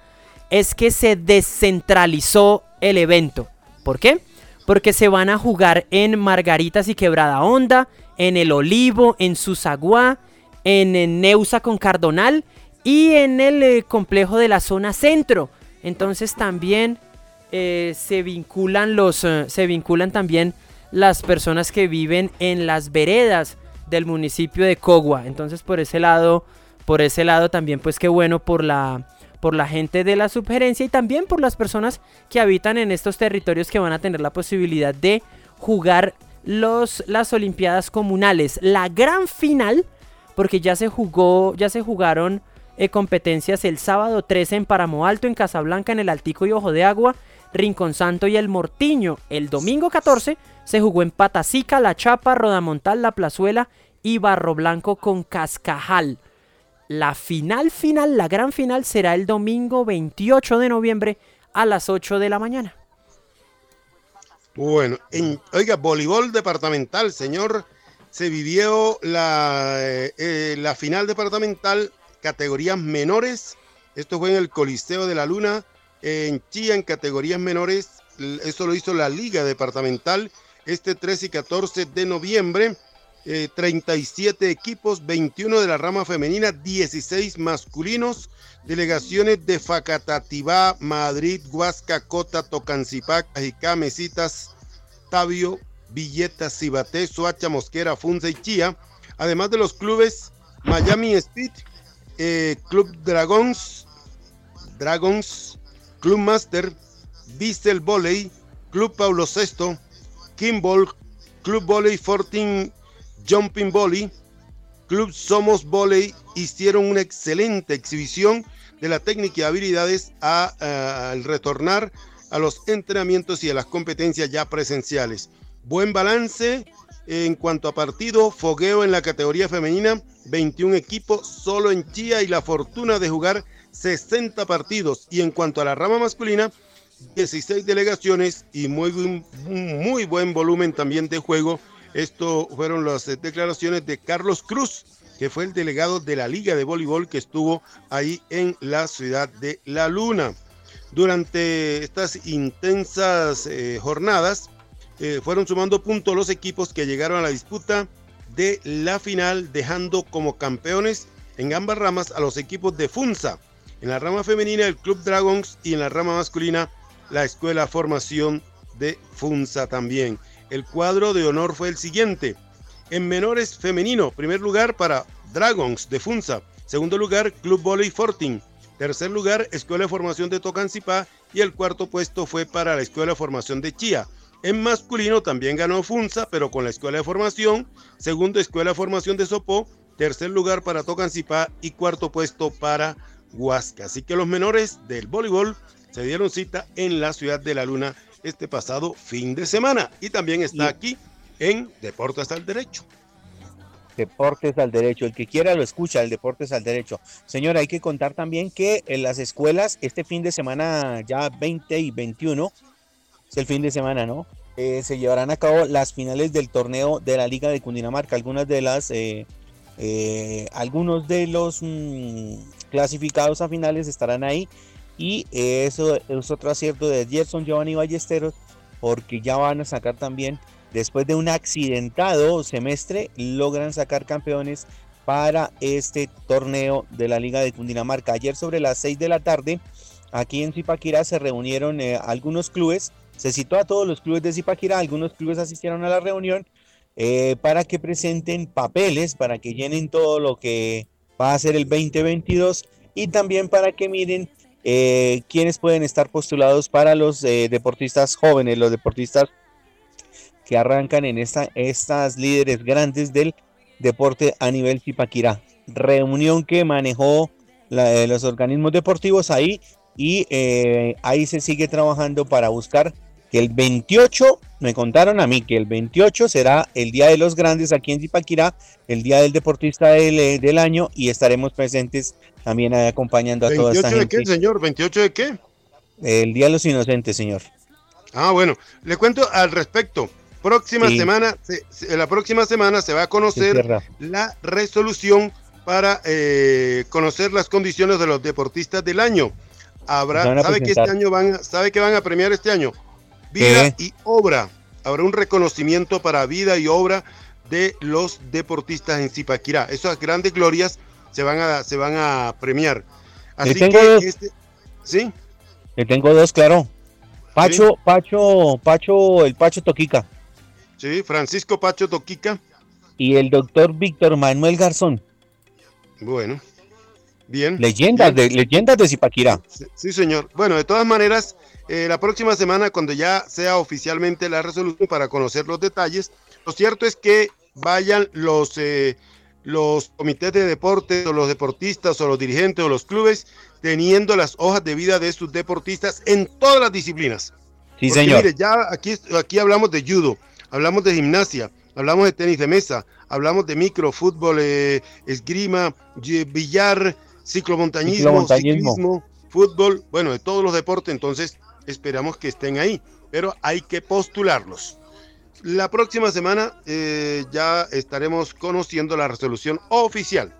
es que se descentralizó el evento. ¿Por qué? Porque se van a jugar en Margaritas y Quebrada Honda, en El Olivo, en Susaguá, en, Neusa con Cardonal y en el eh, complejo de la zona centro. Entonces también eh, se vinculan los eh, se vinculan también las personas que viven en las veredas del municipio de Cogua. Entonces por ese lado, por ese lado también pues qué bueno por la por la gente de la subgerencia y también por las personas que habitan en estos territorios que van a tener la posibilidad de jugar los, las Olimpiadas comunales. La gran final, porque ya se jugó, ya se jugaron eh, competencias el sábado 13 en Paramo Alto, en Casablanca, en el Altico y Ojo de Agua, Rincón Santo y El Mortiño. El domingo 14 se jugó en Patacica, La Chapa, Rodamontal, La Plazuela y Barro Blanco con Cascajal. La final final, la gran final será el domingo 28 de noviembre a las 8 de la mañana. Bueno, en, oiga, voleibol departamental, señor, se vivió la, eh, eh, la final departamental categorías menores. Esto fue en el Coliseo de la Luna en Chía en categorías menores. Eso lo hizo la Liga Departamental este 13 y 14 de noviembre. 37 eh, equipos, 21 de la rama femenina, 16 masculinos. Delegaciones de Facatativá, Madrid, Huasca, Cota, Tocancipá, Cajicá, Mesitas, Tabio, Villeta, Cibaté, Soacha, Mosquera, Funza y Chía. Además de los clubes Miami Speed, eh, Club Dragons, Dragons, Club Master, Bissell Volley, Club Paulo VI, Kimball, Club Volley 14 Jumping Volley, Club Somos Volley hicieron una excelente exhibición de la técnica y habilidades al retornar a los entrenamientos y a las competencias ya presenciales. Buen balance en cuanto a partido, fogueo en la categoría femenina, 21 equipos solo en Chía y la fortuna de jugar 60 partidos. Y en cuanto a la rama masculina, 16 delegaciones y muy, muy buen volumen también de juego. Esto fueron las eh, declaraciones de Carlos Cruz, que fue el delegado de la Liga de Voleibol que estuvo ahí en la ciudad de La Luna. Durante estas intensas eh, jornadas, eh, fueron sumando puntos los equipos que llegaron a la disputa de la final, dejando como campeones en ambas ramas a los equipos de Funza, en la rama femenina el Club Dragons y en la rama masculina la Escuela Formación de Funza también. El cuadro de honor fue el siguiente. En menores femenino, primer lugar para Dragons de Funza. Segundo lugar, Club Volley Fortin. Tercer lugar, Escuela de Formación de Tocancipá. Y el cuarto puesto fue para la Escuela de Formación de Chía. En masculino también ganó Funza, pero con la Escuela de Formación. Segundo, Escuela de Formación de Sopó. Tercer lugar para Tocancipá y cuarto puesto para Huasca. Así que los menores del voleibol se dieron cita en la ciudad de la Luna este pasado fin de semana. Y también está aquí en Deportes al Derecho. Deportes al Derecho. El que quiera lo escucha, el Deportes al Derecho. Señora, hay que contar también que en las escuelas, este fin de semana, ya 20 y 21, es el fin de semana, ¿no? Eh, se llevarán a cabo las finales del torneo de la Liga de Cundinamarca. Algunas de las, eh, eh, algunos de los mm, clasificados a finales estarán ahí. Y eso es otro acierto de Gerson Giovanni Ballesteros, porque ya van a sacar también después de un accidentado semestre, logran sacar campeones para este torneo de la Liga de Cundinamarca. Ayer sobre las 6 de la tarde, aquí en Zipaquirá se reunieron eh, algunos clubes, se citó a todos los clubes de Zipaquirá, algunos clubes asistieron a la reunión eh, para que presenten papeles, para que llenen todo lo que va a ser el 2022 y también para que miren eh, quiénes pueden estar postulados para los deportistas jóvenes, los deportistas que arrancan en esta, estas líderes grandes del deporte a nivel Zipaquirá. Reunión que manejó eh, los organismos deportivos ahí y eh, ahí se sigue trabajando para buscar que el 28, me contaron a mí que el 28 será el Día de los Grandes aquí en Zipaquirá, el Día del Deportista del, eh, del año y estaremos presentes también acompañando a toda esta gente. ¿28 de qué, señor? ¿28 de qué? El Día de los Inocentes, señor. Ah, bueno, le cuento al respecto. Próxima semana, la próxima semana se va a conocer la resolución para eh, conocer las condiciones de los deportistas del año. Habrá, ¿sabe que este año van, sabe que van a premiar este año? Vida y obra. Habrá un reconocimiento para vida y obra de los deportistas en Zipaquirá. Esas grandes glorias se van a, se van a premiar. Así que este, ¿sí? Le tengo dos, claro. Pacho, Pacho, Pacho, el Pacho Toquica. Sí, Francisco Pacho Toquica. Y el doctor Víctor Manuel Garzón. Bueno, bien. Leyendas, De, leyendas de Zipaquirá. Sí, señor. Bueno, de todas maneras, eh, la próxima semana, cuando ya sea oficialmente la resolución para conocer los detalles, lo cierto es que vayan los, eh, los comités de deportes o los deportistas o los dirigentes o los clubes teniendo las hojas de vida de sus deportistas en todas las disciplinas. Sí, señor. Mire, ya aquí, aquí hablamos de judo, hablamos de gimnasia, hablamos de tenis de mesa, hablamos de micro, fútbol, eh, esgrima, billar, ciclomontañismo, ciclismo, fútbol, bueno, de todos los deportes, entonces esperamos que estén ahí, pero hay que postularlos. La próxima semana eh, ya estaremos conociendo la resolución oficial,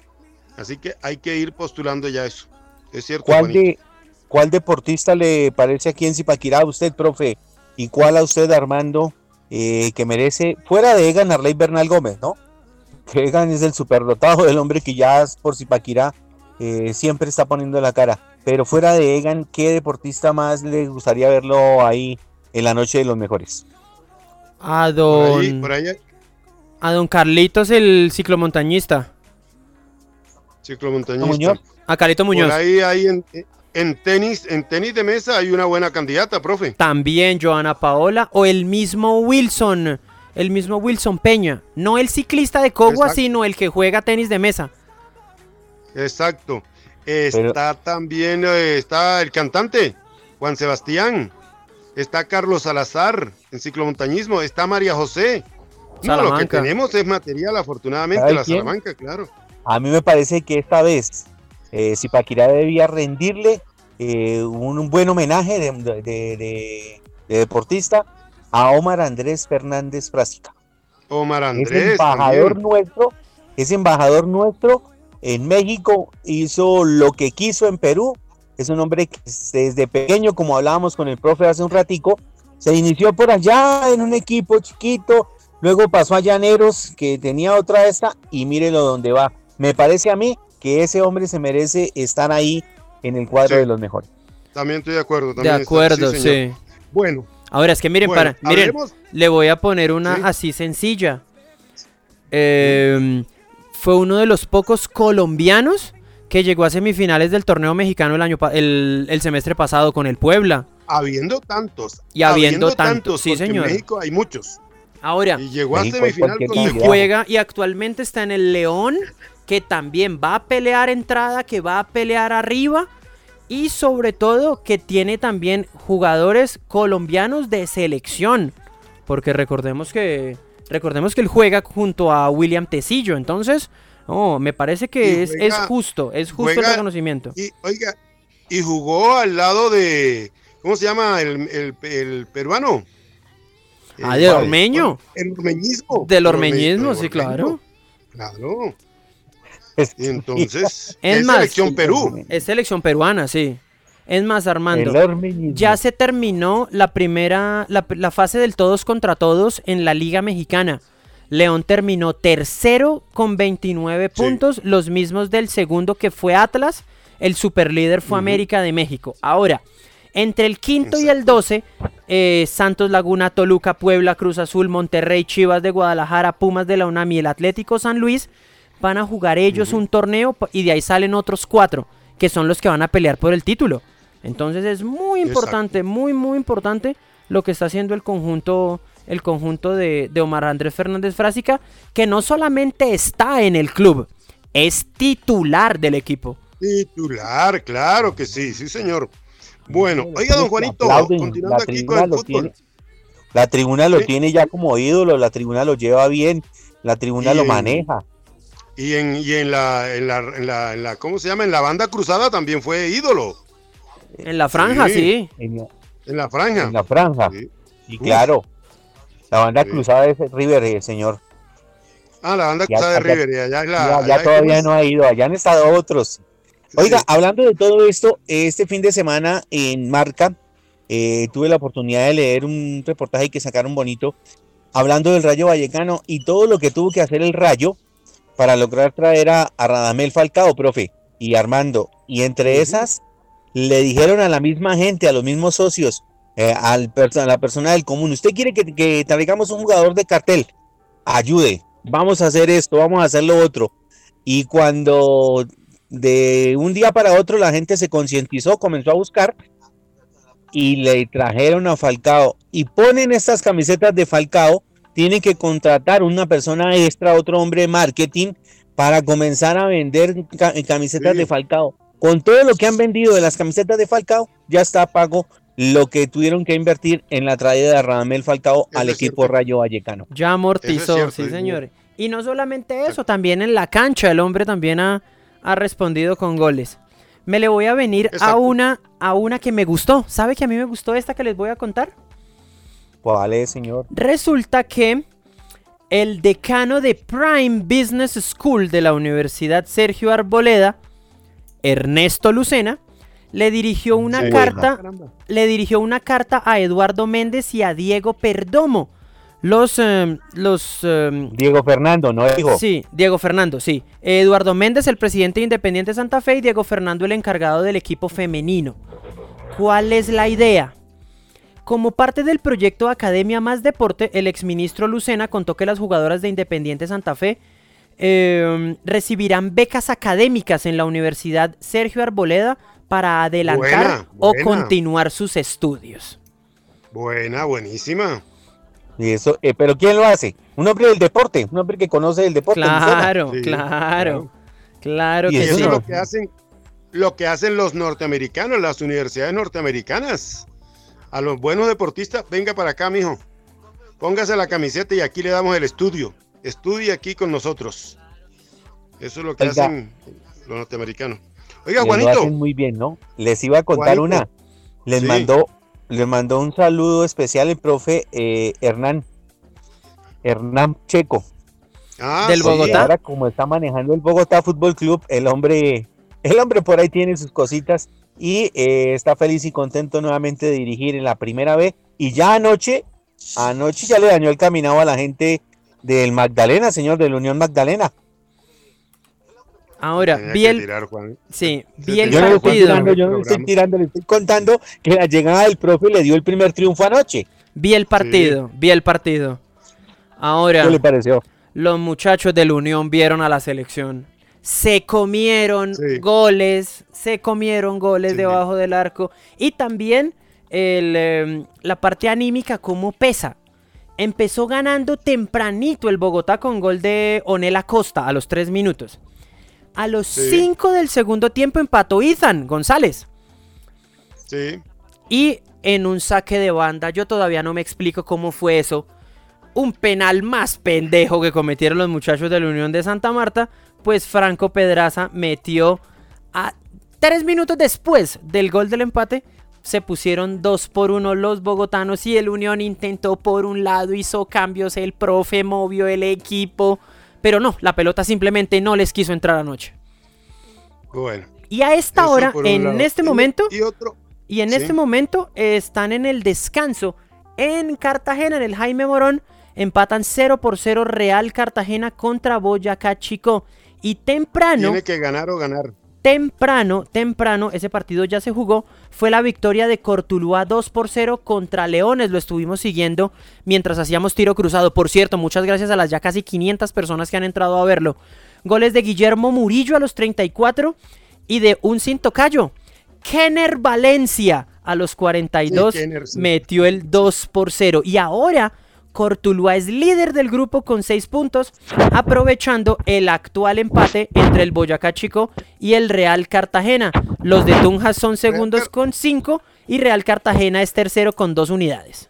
así que hay que ir postulando ya eso. Es cierto. ¿Cuál, ¿Cuál deportista le parece aquí en Zipaquirá a usted, profe? ¿Y cuál a usted, Armando, eh, que merece, fuera de Egan Arley Bernal Gómez, ¿no? Que Egan es el superdotado del hombre que ya por Zipaquirá eh, siempre está poniendo la cara. Pero fuera de Egan, ¿qué deportista más le gustaría verlo ahí en la noche de los mejores? A don. A don Carlitos, el ciclomontañista. Ciclomontañista. A Carlito Muñoz. ahí, ahí en, en tenis, en tenis de mesa hay una buena candidata, profe. También Joana Paola o el mismo Wilson, el mismo Wilson Peña, no el ciclista de Cogua, sino el que juega tenis de mesa. Exacto. Está también eh, está el cantante Juan Sebastián. Está Carlos Salazar en ciclomontañismo, está María José. No, lo que tenemos es material, afortunadamente, la Salamanca, claro. A mí me parece que esta vez eh, Zipaquirá debía rendirle eh, un, buen homenaje de, deportista a Omar Andrés Fernández Frásica. Omar Andrés. Es embajador nuestro, es embajador nuestro en México, hizo lo que quiso en Perú. Es un hombre que desde pequeño, como hablábamos con el profe hace un ratico, se inició por allá en un equipo chiquito, luego pasó a Llaneros, que tenía otra esta, y mírelo dónde va. Me parece a mí que ese hombre se merece estar ahí en el cuadro de los mejores. También estoy de acuerdo. de acuerdo, sí, Bueno. Ahora es que miren, para, miren, le voy a poner una así sencilla. Em, fue uno de los pocos colombianos que llegó a semifinales del torneo mexicano el año el, el semestre pasado con el Puebla. Habiendo tantos. Y habiendo, tantos, sí señor. En México hay muchos. Ahora, y llegó a semifinal y juega y actualmente está en el León, que también va a pelear entrada, que va a pelear arriba y sobre todo que tiene también jugadores colombianos de selección, porque recordemos que recordemos que él juega junto a William Tecillo, entonces, oh, me parece que es, es, justo, es justo el reconocimiento. Y oiga, y jugó al lado de ¿cómo se llama el, el, peruano? Ah, del ormeño. El ormeñismo. Del ormeñismo, sí, claro. Claro. Y entonces, es, selección Perú. Es selección peruana, sí. Es más, Armando, ya se terminó la primera, la, fase del todos contra todos en la Liga Mexicana. León terminó tercero con 29 puntos, los mismos del segundo que fue Atlas. El superlíder fue América de México. Ahora, entre el quinto y el 12, eh, Santos Laguna, Toluca, Puebla, Cruz Azul, Monterrey, Chivas de Guadalajara, Pumas de la UNAM y el Atlético San Luis van a jugar ellos un torneo y de ahí salen otros cuatro, que son los que van a pelear por el título. Entonces es muy importante, muy, muy importante lo que está haciendo el conjunto, el conjunto de, Omar Andrés Fernández Frásica, que no solamente está en el club, es titular del equipo. Titular, claro que sí, sí señor. Bueno, oiga don Juanito, continuando aquí con el fútbol. la tribuna lo tiene ya como ídolo, la tribuna lo lleva bien, la tribuna lo maneja. Y en, y en, la, en, la, en, la, ¿cómo se llama? En la banda cruzada también fue ídolo. En la franja, sí. En, la, franja. En la franja. Sí, claro. La banda cruzada es River, eh, señor. Ah, la banda cruzada de River. Ya, ya, ya todavía no ha ido. Allá han estado otros. Oiga, hablando de todo esto, este fin de semana en Marca eh, tuve la oportunidad de leer un reportaje que sacaron bonito hablando del Rayo Vallecano y todo lo que tuvo que hacer el Rayo para lograr traer a, Radamel Falcao, profe, y Armando. Y entre esas, le dijeron a la misma gente, a los mismos socios, eh, al a la persona del común, usted quiere que, que traigamos un jugador de cartel, ayude, vamos a hacer esto, vamos a hacer lo otro. Y cuando de un día para otro la gente se concientizó, comenzó a buscar y le trajeron a Falcao y ponen estas camisetas de Falcao tiene que contratar una persona extra, otro hombre de marketing, para comenzar a vender camisetas de Falcao. Con todo lo que han vendido de las camisetas de Falcao, ya está pago lo que tuvieron que invertir en la traída de Radamel Falcao al equipo Rayo Vallecano. Ya amortizó, sí, señores. Y no solamente eso, también en la cancha el hombre también ha, ha respondido con goles. Me le voy a venir a una, a una que me gustó. ¿Sabe que a mí me gustó esta que les voy a contar? Vale, señor. Resulta que el decano de Prime Business School de la Universidad Sergio Arboleda, Ernesto Lucena, le dirigió una carta, le dirigió una carta a Eduardo Méndez y a Diego Perdomo. Los, em, los em, Diego Fernando, ¿no hijo? Sí, Diego Fernando, sí. Eduardo Méndez, el presidente de Independiente Santa Fe, y Diego Fernando, el encargado del equipo femenino. ¿Cuál es la idea? Como parte del proyecto Academia Más Deporte, el exministro Lucena contó que las jugadoras de Independiente Santa Fe em, recibirán becas académicas en la Universidad Sergio Arboleda para adelantar o continuar sus estudios. Buena, buenísima. Y eso, eh, pero ¿quién lo hace? Un hombre del deporte, un hombre que conoce el deporte. Claro, claro, claro, y eso es lo que hacen, lo que hacen los norteamericanos, las universidades norteamericanas a los buenos deportistas, venga para acá, mijo. Póngase la camiseta y aquí le damos el estudio. Estudie aquí con nosotros. Eso es lo que hacen los norteamericanos. Oiga, Juanito. Lo hacen muy bien, ¿no? Les iba a contar una. Les mandó les mandó un saludo especial el profe eh, Hernán. Hernán Checo. Ah, del Bogotá. Ahora como está manejando el Bogotá Fútbol Club, el hombre, el hombre por ahí tiene sus cositas y eh, está feliz y contento nuevamente de dirigir en la primera vez. Y ya anoche, anoche ya le dañó el caminado a la gente del Magdalena, señor, de la Unión Magdalena. Ahora, vi el, sí, vi el partido. yo no estoy tirando, le estoy contando que la llegada del profe le dio el primer triunfo anoche. Vi el partido, vi el partido. Ahora, ¿qué le pareció? los muchachos de la Unión vieron a la selección. Se comieron Sí. goles, se comieron goles Sí. debajo del arco. Y también el, eh, la parte anímica, cómo pesa. Empezó ganando tempranito el Bogotá con gol de Onel Costa a los 3 minutos. A los Sí. 5 del segundo tiempo empató Ethan González. Sí. Y en un saque de banda, yo todavía no me explico cómo fue eso. Un penal más pendejo que cometieron los muchachos de la Unión de Santa Marta, pues Franco Pedraza metió a tres minutos después del gol del empate. Se pusieron dos por uno los bogotanos y el Unión intentó por un lado, hizo cambios, el profe movió el equipo, pero no, la pelota simplemente no les quiso entrar anoche. Bueno. Y a esta hora, en lado. este momento, Y otro. y en Sí. este momento eh, están en el descanso en Cartagena, en el Jaime Morón. Empatan 0 por 0 Real Cartagena contra Boyacá Chico. Y temprano, Tiene que ganar o ganar. Temprano, temprano, ese partido ya se jugó. Fue la victoria de Cortuluá 2 por 0 contra Leones. Lo estuvimos siguiendo mientras hacíamos tiro cruzado. Por cierto, muchas gracias a las ya casi 500 personas que han entrado a verlo. Goles de Guillermo Murillo a los 34 y de un Cintocayo. Kenner Valencia a los 42 Sí, Kenner, sí. metió el 2 por 0. Y ahora Cortuluá es líder del grupo con 6 puntos, aprovechando el actual empate entre el Boyacá Chico y el Real Cartagena. Los de Tunjas son segundos con 5 y Real Cartagena es tercero con 2 unidades.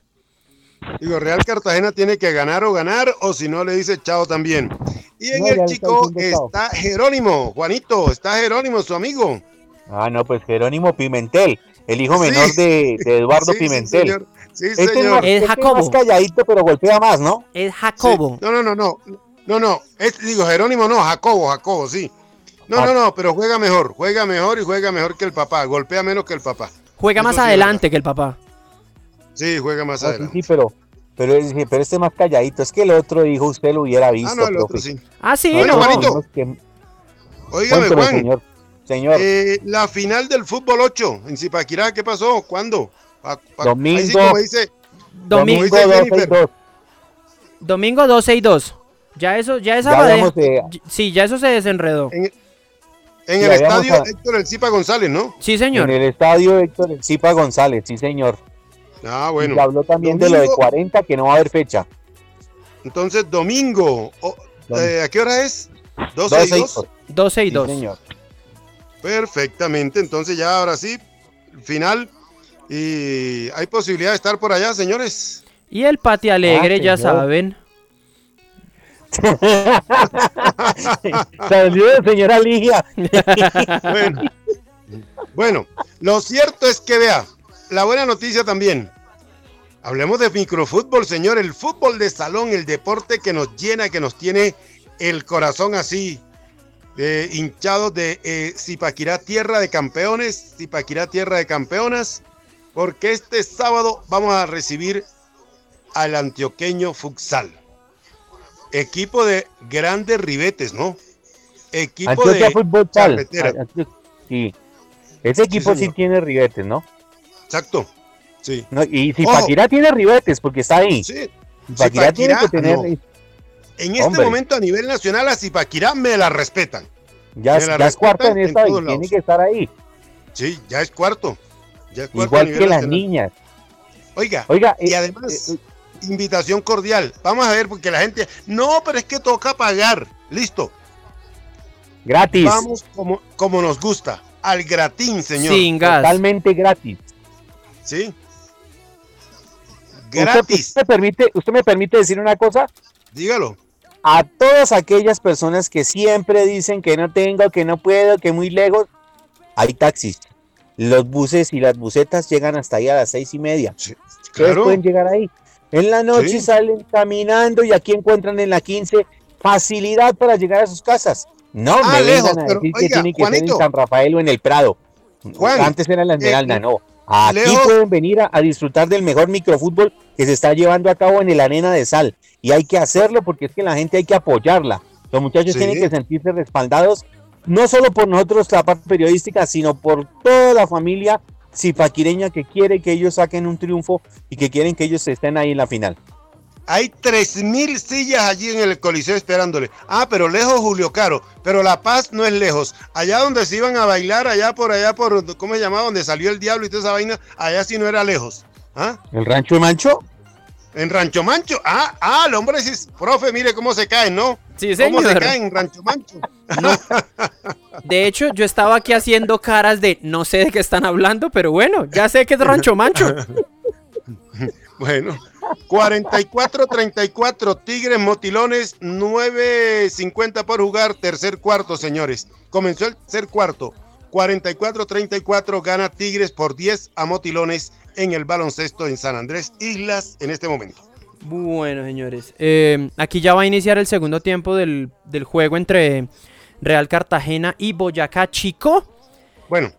Digo, Real Cartagena tiene que ganar o ganar, o si no le dice chao también. Y en No, el chico está Jerónimo, Juanito, está Jerónimo, su amigo. Ah, no, pues Jerónimo Pimentel, el hijo Sí. menor de, de Eduardo Sí, sí, Pimentel. señor. Sí, Este es, señor. más, Es este es Jacobo. más calladito, pero golpea más, ¿no? Es Sí. Jacobo. No, no, no, no. No, no. Es- digo, Jerónimo no, Jacobo, Jacobo, sí. No, Ah. no, no, pero juega mejor, juega mejor y juega mejor que el papá. Golpea menos que el papá. Juega Eso más adelante que el papá. Sí, juega más Ah, adelante. sí, pero, pero, es- pero este es más calladito. Es que el otro hijo usted lo hubiera visto. Ah, no, el otro sí. Ah, sí, Bueno, no. Juanito. Que- Cuénteme, Juan. señor. Señor, eh, la final del fútbol 8 en Zipaquirá, ¿qué pasó? ¿Cuándo? Pa- pa- Domingo. Sí, como dice, Domingo, dice 12 y Jennifer. 2. domingo 12 y 2. Ya eso, ya esa Ya eh, y- Sí, ya eso se desenredó. en, en Sí, el estadio a- Héctor El Zipa González, ¿no? Sí, señor. En el estadio Héctor El Zipa González, sí, señor. Ah, Y bueno. se habló también de lo de Domingo- 40, que no va a haber fecha. Entonces, domingo. o- eh, ¿A qué hora es? 12 12 y y 2. dos. 12 y Sí, 2. señor. Perfectamente. Entonces, ya ahora sí, final. Y hay posibilidad de estar por allá, señores. Y el Pati Alegre, Ah, ya señor. saben. Saludos, señora Ligia. Bueno, bueno, lo cierto es que vea, la buena noticia también. Hablemos de microfútbol, señor, el fútbol de salón, el deporte que nos llena, que nos tiene el corazón así, de hinchados de eh, Zipaquirá, tierra de campeones, Zipaquirá, tierra de campeonas, porque este sábado vamos a recibir al antioqueño futsal. Equipo de grandes ribetes, ¿no? Equipo Antioquia de Fútbol Sal. Charretera. Antio- Sí. Ese equipo sí, tiene ribetes, ¿no? Exacto. Sí. No, y Zipaquirá tiene ribetes porque está ahí. Sí. Zipaquirá tiene que tener. no. En este Hombre. momento a nivel nacional a Zipaquirá me la respetan. Ya, me la ya es cuarto en esta y tiene lados. que estar ahí. Sí, ya es cuarto. Igual que las niñas. Oiga, Oiga, y eh, además, eh, invitación cordial. Vamos a ver, porque la gente, no, pero es que toca pagar. Listo. gratis. Vamos como, como nos gusta. Al gratín, señor. Sin gas. Totalmente gratis. ¿Sí? Usted- Gratis. Usted, me permite, usted me permite decir una cosa. Dígalo. A todas aquellas personas que siempre dicen que no tengo, que no puedo, que muy lejos, hay taxis. Los buses y las busetas llegan hasta ahí a las seis y media. Ustedes Claro. pueden llegar ahí. En la noche Sí. salen caminando y aquí encuentran en la 15 facilidad para llegar a sus casas. No Ah, me lejos, vengan a pero, decir que oiga, tiene que ser Juanito. en San Rafael o en el Prado. Juan, Antes era en la Esmeralda, eh, no. Aquí lejos. pueden venir a, a disfrutar del mejor microfútbol que se está llevando a cabo en el Arena de Sal. Y hay que hacerlo porque es que la gente hay que apoyarla. Los muchachos Sí. tienen que sentirse respaldados, no solo por nosotros, la parte periodística, sino por toda la familia zipaquireña que quiere que ellos saquen un triunfo y que quieren que ellos estén ahí en la final. Hay 3.000 sillas allí en el Coliseo esperándole. Ah, pero lejos Julio Caro. Pero La Paz no es lejos. Allá donde se iban a bailar, allá por allá, por, ¿cómo se llamaba? Donde salió el diablo y toda esa vaina, allá sí no era lejos. ¿Ah? ¿El Rancho de Mancho? En Rancho Mancho. Ah, ah, el hombre dice, profe, mire cómo se caen, ¿no? Sí, señor. ¿Cómo se caen en Rancho Mancho? De hecho, yo estaba aquí haciendo caras de no sé de qué están hablando, pero bueno, ya sé que es Rancho Mancho. bueno, 44-34, Tigres Motilones, 9.50 por jugar, tercer cuarto, señores. Comenzó el tercer cuarto. 44-34 gana Tigres por 10 a Motilones en el baloncesto en San Andrés Islas en este momento. Bueno, señores, eh, aquí ya va a iniciar el segundo tiempo del, del, juego entre Real Cartagena y Boyacá Chico. Bueno.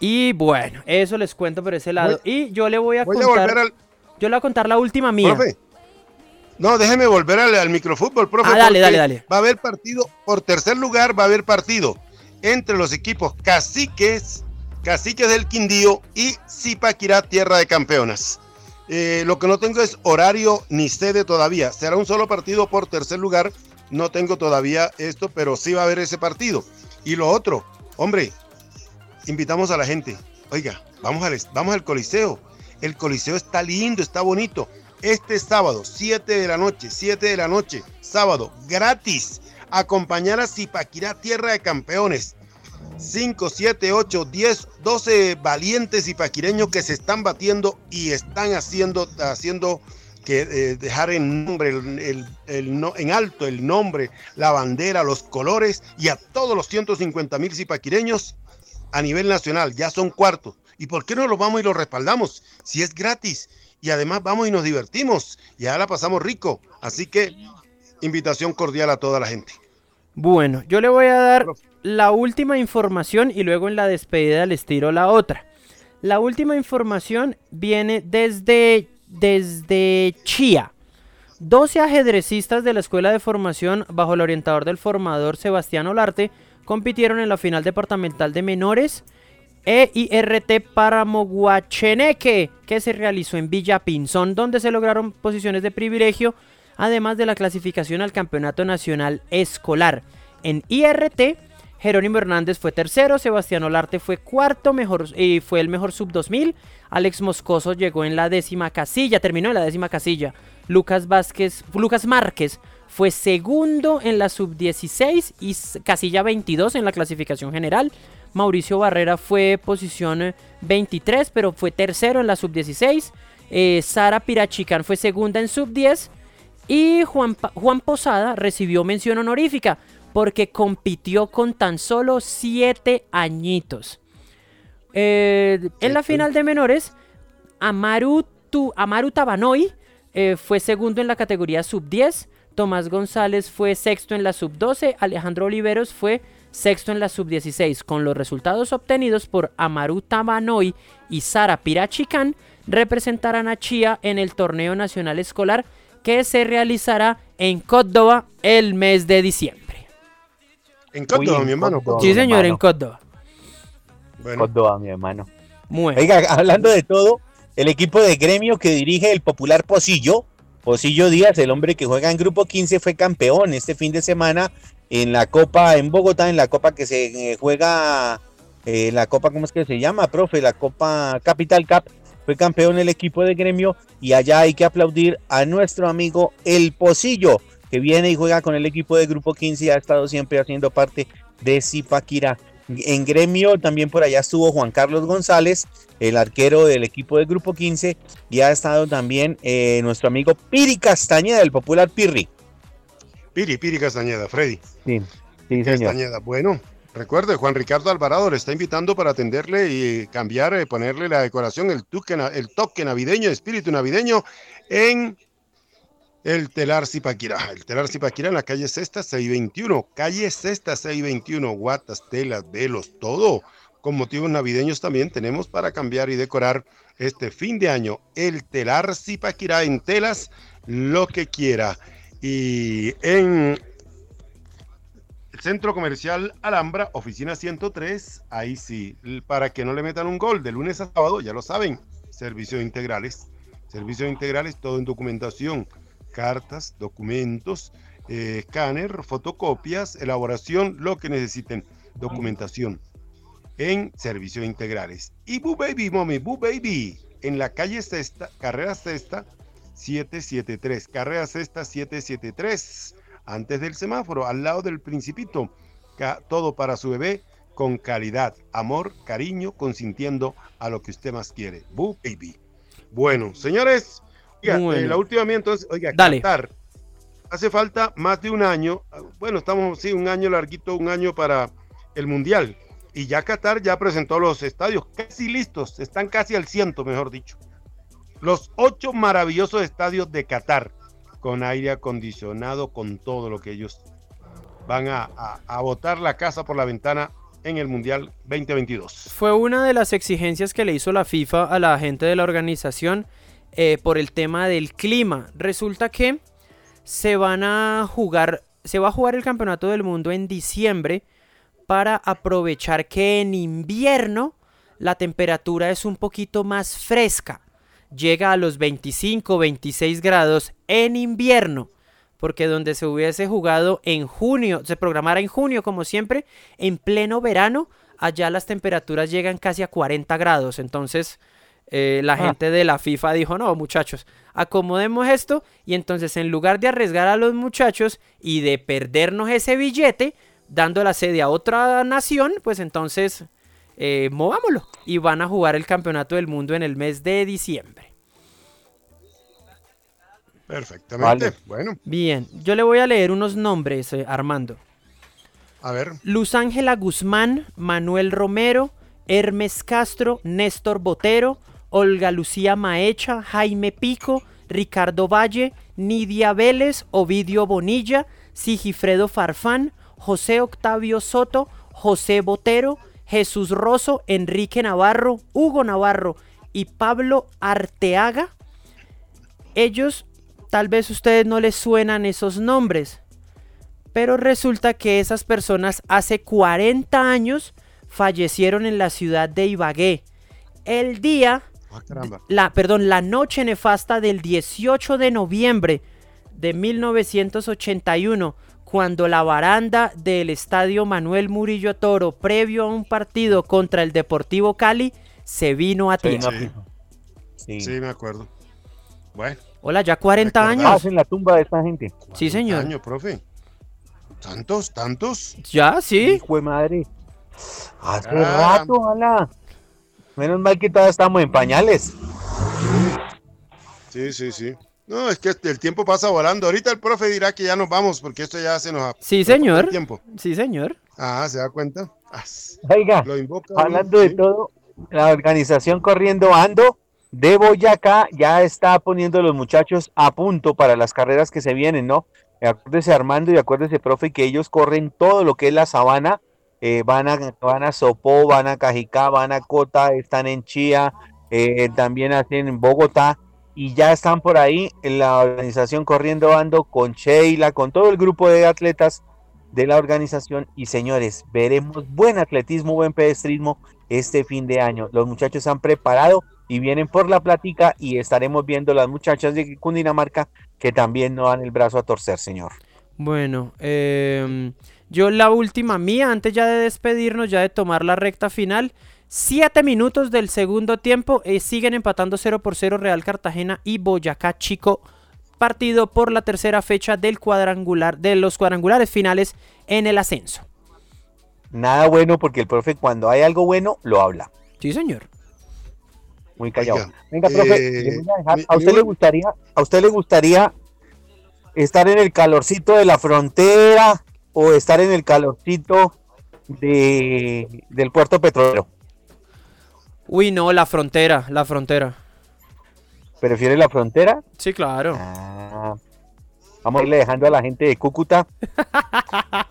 Y bueno, eso les cuento por ese lado. Voy, y yo le voy a voy contar. A volver al... Yo le voy a contar la última mía. Profe. No, déjeme volver al, al microfútbol, profe. Ah, dale, dale, dale. Va a haber partido, por tercer lugar va a haber partido entre los equipos Caciques, Caciques del Quindío y Zipaquirá, Tierra de Campeonas. Eh, lo que no tengo es horario ni sede todavía. Será un solo partido por tercer lugar. No tengo todavía esto, pero sí va a haber ese partido. Y lo otro, hombre, invitamos a la gente. Oiga, vamos al, vamos al Coliseo. El Coliseo está lindo, está bonito. Este sábado, 7 de la noche, 7 de la noche, sábado, gratis. Acompañar a Zipaquirá, Tierra de Campeones. 5, 7, 8, 10, 12 valientes zipaquireños que se están batiendo y están haciendo, haciendo que eh, dejar en nombre, el, el, el, no, en alto el nombre, la bandera, los colores y a todos los 150 mil zipaquireños a nivel nacional. Ya son cuartos. ¿Y por qué no los vamos y los respaldamos? Si es gratis. Y además vamos y nos divertimos. Y ahora la pasamos rico. Así que invitación cordial a toda la gente. Bueno, yo le voy a dar la última información y luego en la despedida les tiro la otra. La última información viene desde, desde Chía. 12 ajedrecistas de la Escuela de Formación bajo el orientador del formador Sebastián Olarte compitieron en la final departamental de menores EIRT Paramoguacheneque que se realizó en Villa Pinzón donde se lograron posiciones de privilegio además de la clasificación al Campeonato Nacional Escolar. En IRT, Jerónimo Hernández fue tercero, Sebastián Olarte fue cuarto mejor, y fue el mejor sub 2000. Alex Moscoso llegó en la décima casilla, terminó en la décima casilla. Lucas Lucas Márquez fue segundo en la sub 16 y casilla 22 en la clasificación general. Mauricio Barrera fue posición 23, pero fue tercero en la sub 16. Eh, Sara Pirachicán fue segunda en sub 10 y Juan, Juan Posada recibió mención honorífica porque compitió con tan solo 7 añitos. Eh, en la final de menores, Amaru, tu, Amaru Tabanoy eh, fue segundo en la categoría sub-10. Tomás González fue sexto en la sub-12. Alejandro Oliveros fue sexto en la sub-16. Con los resultados obtenidos por Amaru Tabanoy y Sara Pirachicán, representarán a Chía en el torneo nacional escolar que se realizará en Córdoba el mes de diciembre. En Córdoba, Uy, mi hermano. Córdoba, sí, señor, hermano. en Córdoba. Bueno. Córdoba, mi hermano. Muy Oiga, hablando de todo, el equipo de gremio que dirige el popular Pocillo, Pocillo Díaz, el hombre que juega en Grupo 15, fue campeón este fin de semana en la Copa en Bogotá, en la Copa que se eh, juega, eh, la Copa, ¿cómo es que se llama, profe? La Copa Capital Cup. Fue campeón el equipo de gremio y allá hay que aplaudir a nuestro amigo El Pocillo, que viene y juega con el equipo de Grupo 15 y ha estado siempre haciendo parte de Zipaquirá. En gremio también por allá estuvo Juan Carlos González, el arquero del equipo de Grupo 15, y ha estado también eh, nuestro amigo Piri Castañeda, del popular Pirri. Piri, Piri Castañeda, Freddy. Sí, sí, señor. Castañeda. Bueno, recuerde, Juan Ricardo Alvarado le está invitando para atenderle y cambiar, eh, ponerle la decoración, el toque, el toque navideño, espíritu navideño en el Telar Zipaquirá. El Telar Zipaquirá en la calle Sexta 621. Calle Sexta 621. Guatas, telas, velos, todo. Con motivos navideños también tenemos para cambiar y decorar este fin de año. El Telar Zipaquirá en telas, lo que quiera. Y en el Centro Comercial Alhambra, oficina 103, ahí sí, para que no le metan un gol de lunes a sábado, ya lo saben, servicios integrales. Servicios integrales, todo en documentación cartas, documentos, eh, escáner, fotocopias, elaboración, lo que necesiten, documentación en servicios integrales. Y Boo Baby, Mommy, Boo Baby, en la calle Sexta, carrera Sexta, 773, carrera Sexta 773, antes del semáforo, al lado del Principito, todo para su bebé con calidad, amor, cariño, consintiendo a lo que usted más quiere. Boo Baby. Bueno, señores, oiga, eh, la última mía entonces, oiga, Dale. Qatar, hace falta más de un año, bueno, estamos, sí, un año larguito, un año para el Mundial. Y ya Qatar ya presentó los estadios casi listos, están casi al ciento, mejor dicho. Los ocho maravillosos estadios de Qatar, con aire acondicionado, con todo lo que ellos van a, a, botar la casa por la ventana en el Mundial 2022. Fue una de las exigencias que le hizo la FIFA a la gente de la organización eh, por el tema del clima. Resulta que se van a jugar, se va a jugar el Campeonato del Mundo en diciembre para aprovechar que en invierno la temperatura es un poquito más fresca. Llega a los 25, 26 grados en invierno. Porque donde se hubiese jugado en junio, se programara en junio como siempre, en pleno verano, allá las temperaturas llegan casi a 40 grados. Entonces eh, la ah. gente de la FIFA dijo, no muchachos, acomodemos esto y entonces en lugar de arriesgar a los muchachos y de perdernos ese billete, dando la sede a otra nación, pues entonces eh, movámoslo. Y van a jugar el campeonato del mundo en el mes de diciembre. Perfectamente. Bueno. Bien, yo le voy a leer unos nombres, eh, Armando. A ver. Luz Ángela Guzmán, Manuel Romero, Hermes Castro, Néstor Botero, Olga Lucía Maecha, Jaime Pico, Ricardo Valle, Nidia Vélez, Ovidio Bonilla, Sigifredo Farfán, José Octavio Soto, José Botero, Jesús Rosso, Enrique Navarro, Hugo Navarro y Pablo Arteaga. Ellos, tal vez ustedes no les suenan esos nombres, pero resulta que esas personas hace 40 años fallecieron en la ciudad de Ibagué. El día, ah, la, perdón, la noche nefasta del 18 de noviembre de 1981 cuando la baranda del estadio Manuel Murillo Toro, previo a un partido contra el Deportivo Cali, se vino a ti. Sí, sí. me acuerdo. Bueno. Hola, ya 40 años. en la tumba de esta gente. Sí, señor. años, profe. ¿Tantos? ¿Tantos? Ya, sí. Hijo de madre. Hace rato, hola. Menos mal que todavía estamos en pañales. Sí, sí, sí. No, es que el tiempo pasa volando. Ahorita el profe dirá que ya nos vamos porque esto ya se nos ha Sí, señor. Tiempo. Sí, señor. Ah, ¿se da cuenta? Ah, Oiga, hablando de todo, la organización Corriendo Ando de Boyacá ya está poniendo a los muchachos a punto para las carreras que se vienen, ¿no? Acuérdese Armando y acuérdese, profe, que ellos corren todo lo que es la sabana. Eh, van, a, van a Sopó, van a Cajicá, van a Cota, están en Chía, eh, también hacen Bogotá y ya están por ahí en la organización Corriendo Bando con Sheila, con todo el grupo de atletas de la organización y señores, veremos buen atletismo, buen pedestrismo este fin de año. Los muchachos han preparado y vienen por la plática y estaremos viendo las muchachas de Cundinamarca que también no dan el brazo a torcer, señor. Bueno, em, yo la última mía, antes ya de despedirnos, ya de tomar la recta final, Siete minutos del segundo tiempo. Eh, siguen empatando 0 por 0 Real Cartagena y Boyacá Chico. Partido por la tercera fecha del cuadrangular, de los cuadrangulares finales en el ascenso. Nada bueno porque el profe cuando hay algo bueno lo habla. Sí, señor. Muy callado. Venga, profe, eh, a, usted le gustaría, a usted le gustaría estar en el calorcito de la frontera o estar en el calorcito de, del puerto petrolero. Uy, no, la frontera, la frontera. ¿Prefiere la frontera? Sí, claro. Ah, vamos a irle dejando a la gente de Cúcuta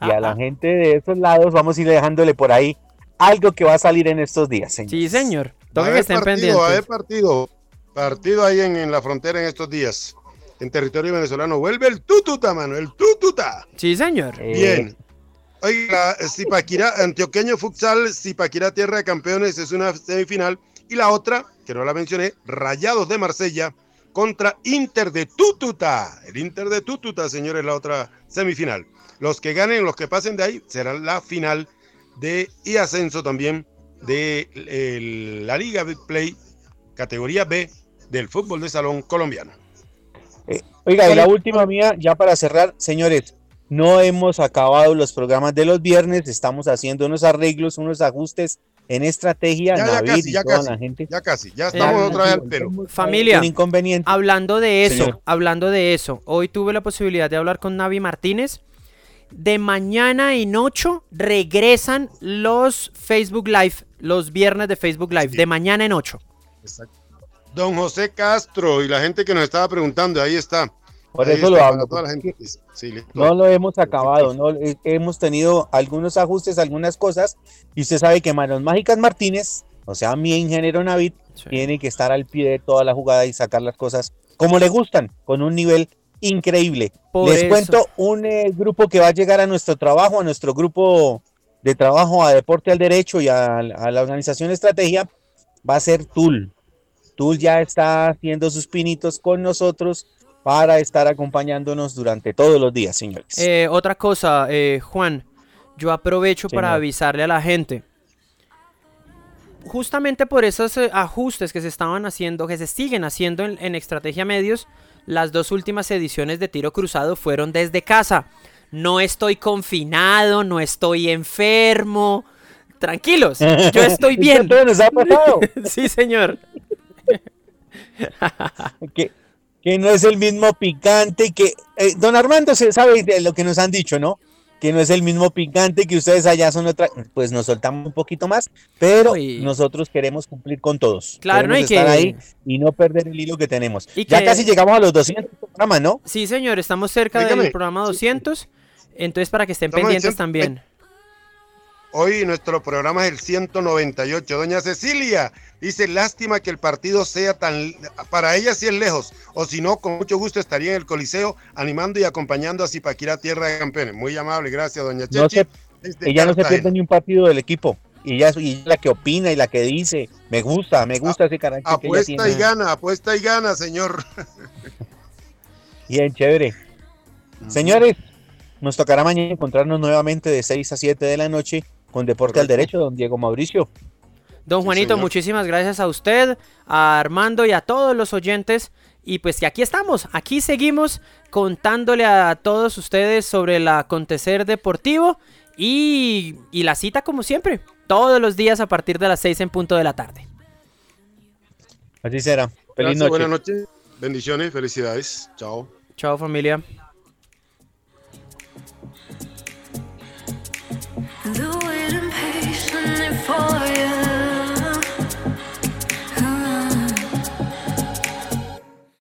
y a la gente de esos lados, vamos a irle dejándole por ahí algo que va a salir en estos días, señor. Sí, señor. Toca que estén partido, pendientes. Va a haber partido, partido ahí en, la frontera en estos días. En territorio venezolano vuelve el tututa, mano, el tututa. Sí, señor. Bien. Oiga, Zipaquirá, Antioqueño Futsal, Zipaquirá Tierra de Campeones es una semifinal. Y la otra, que no la mencioné, Rayados de Marsella contra Inter de Tútuta. El Inter de Tútuta, señores, la otra semifinal. Los que ganen, los que pasen de ahí, será la final de y ascenso también de la Liga Play categoría B del fútbol de salón colombiano. Eh, oiga, y la última mía, ya para cerrar, señores, no hemos acabado los programas de los viernes, estamos haciendo unos arreglos, unos ajustes en estrategia. Ya, casi, ya casi, ya casi, ya estamos otra vez al pelo. Familia, hablando de eso, hablando de eso, hoy tuve la posibilidad de hablar con Navi Martínez. De mañana en 8 regresan los Facebook Live, los viernes de Facebook Live, de mañana en 8. Exacto. Don José Castro y la gente que nos estaba preguntando, ahí está. Por eso lo hablo. no lo hemos acabado, no hemos tenido algunos ajustes, algunas cosas, y usted sabe que Manos Mágicas Martínez, o sea, mi ingeniero Navid, tiene que estar al pie de toda la jugada y sacar las cosas como le gustan, con un nivel increíble. Les cuento un eh, grupo que va a llegar a nuestro trabajo, a nuestro grupo de trabajo a Deporte al Derecho y a, a la organización Estrategia, va a ser TUL. TUL ya está haciendo sus pinitos con nosotros para estar acompañándonos durante todos los días, señores. Eh, otra cosa, eh, Juan, yo aprovecho para avisarle a la gente. Justamente por esos eh, ajustes que se estaban haciendo, que se siguen haciendo en, en Estrategia Medios, las dos últimas ediciones de Tiro Cruzado fueron desde casa. No estoy confinado, no estoy enfermo. Tranquilos, yo estoy bien. nos ha pasado? sí, señor. Que, que no es el mismo picante que... Eh, don Armando se sabe de lo que nos han dicho, ¿no? Que no es el mismo picante que ustedes allá son otra... Pues nos soltamos un poquito más, pero nosotros queremos cumplir con todos. Claro, no hay que... ahí y no perder el hilo que tenemos. ya casi llegamos a los 200 programas, ¿no? Sí, señor, estamos cerca del programa 200, entonces para que estén pendientes también. Hoy nuestro programa es el 198. Doña Cecilia dice, lástima que el partido sea tan... Para ella sí es lejos, o si no, con mucho gusto estaría en el Coliseo animando y acompañando a Zipaquirá Tierra de Campeones. Muy amable, gracias, doña Chechi. ella no se pierde ni un partido del equipo. Y ella es la que opina y la que dice, me gusta, me gusta ese carácter. Apuesta y gana, apuesta y gana, señor. Bien, chévere. Señores, nos tocará mañana encontrarnos nuevamente de 6 a 7 de la noche con Deporte al Derecho, don Diego Mauricio. Don Juanito, muchísimas gracias a usted, a Armando y a todos los oyentes. Y pues que aquí estamos, aquí seguimos contándole a todos ustedes sobre el acontecer deportivo y, la cita como siempre, todos los días a partir de las 6 en punto de la tarde. Así será. Feliz noche. Buenas noches. Bendiciones, felicidades. Chao. Chao familia. for you.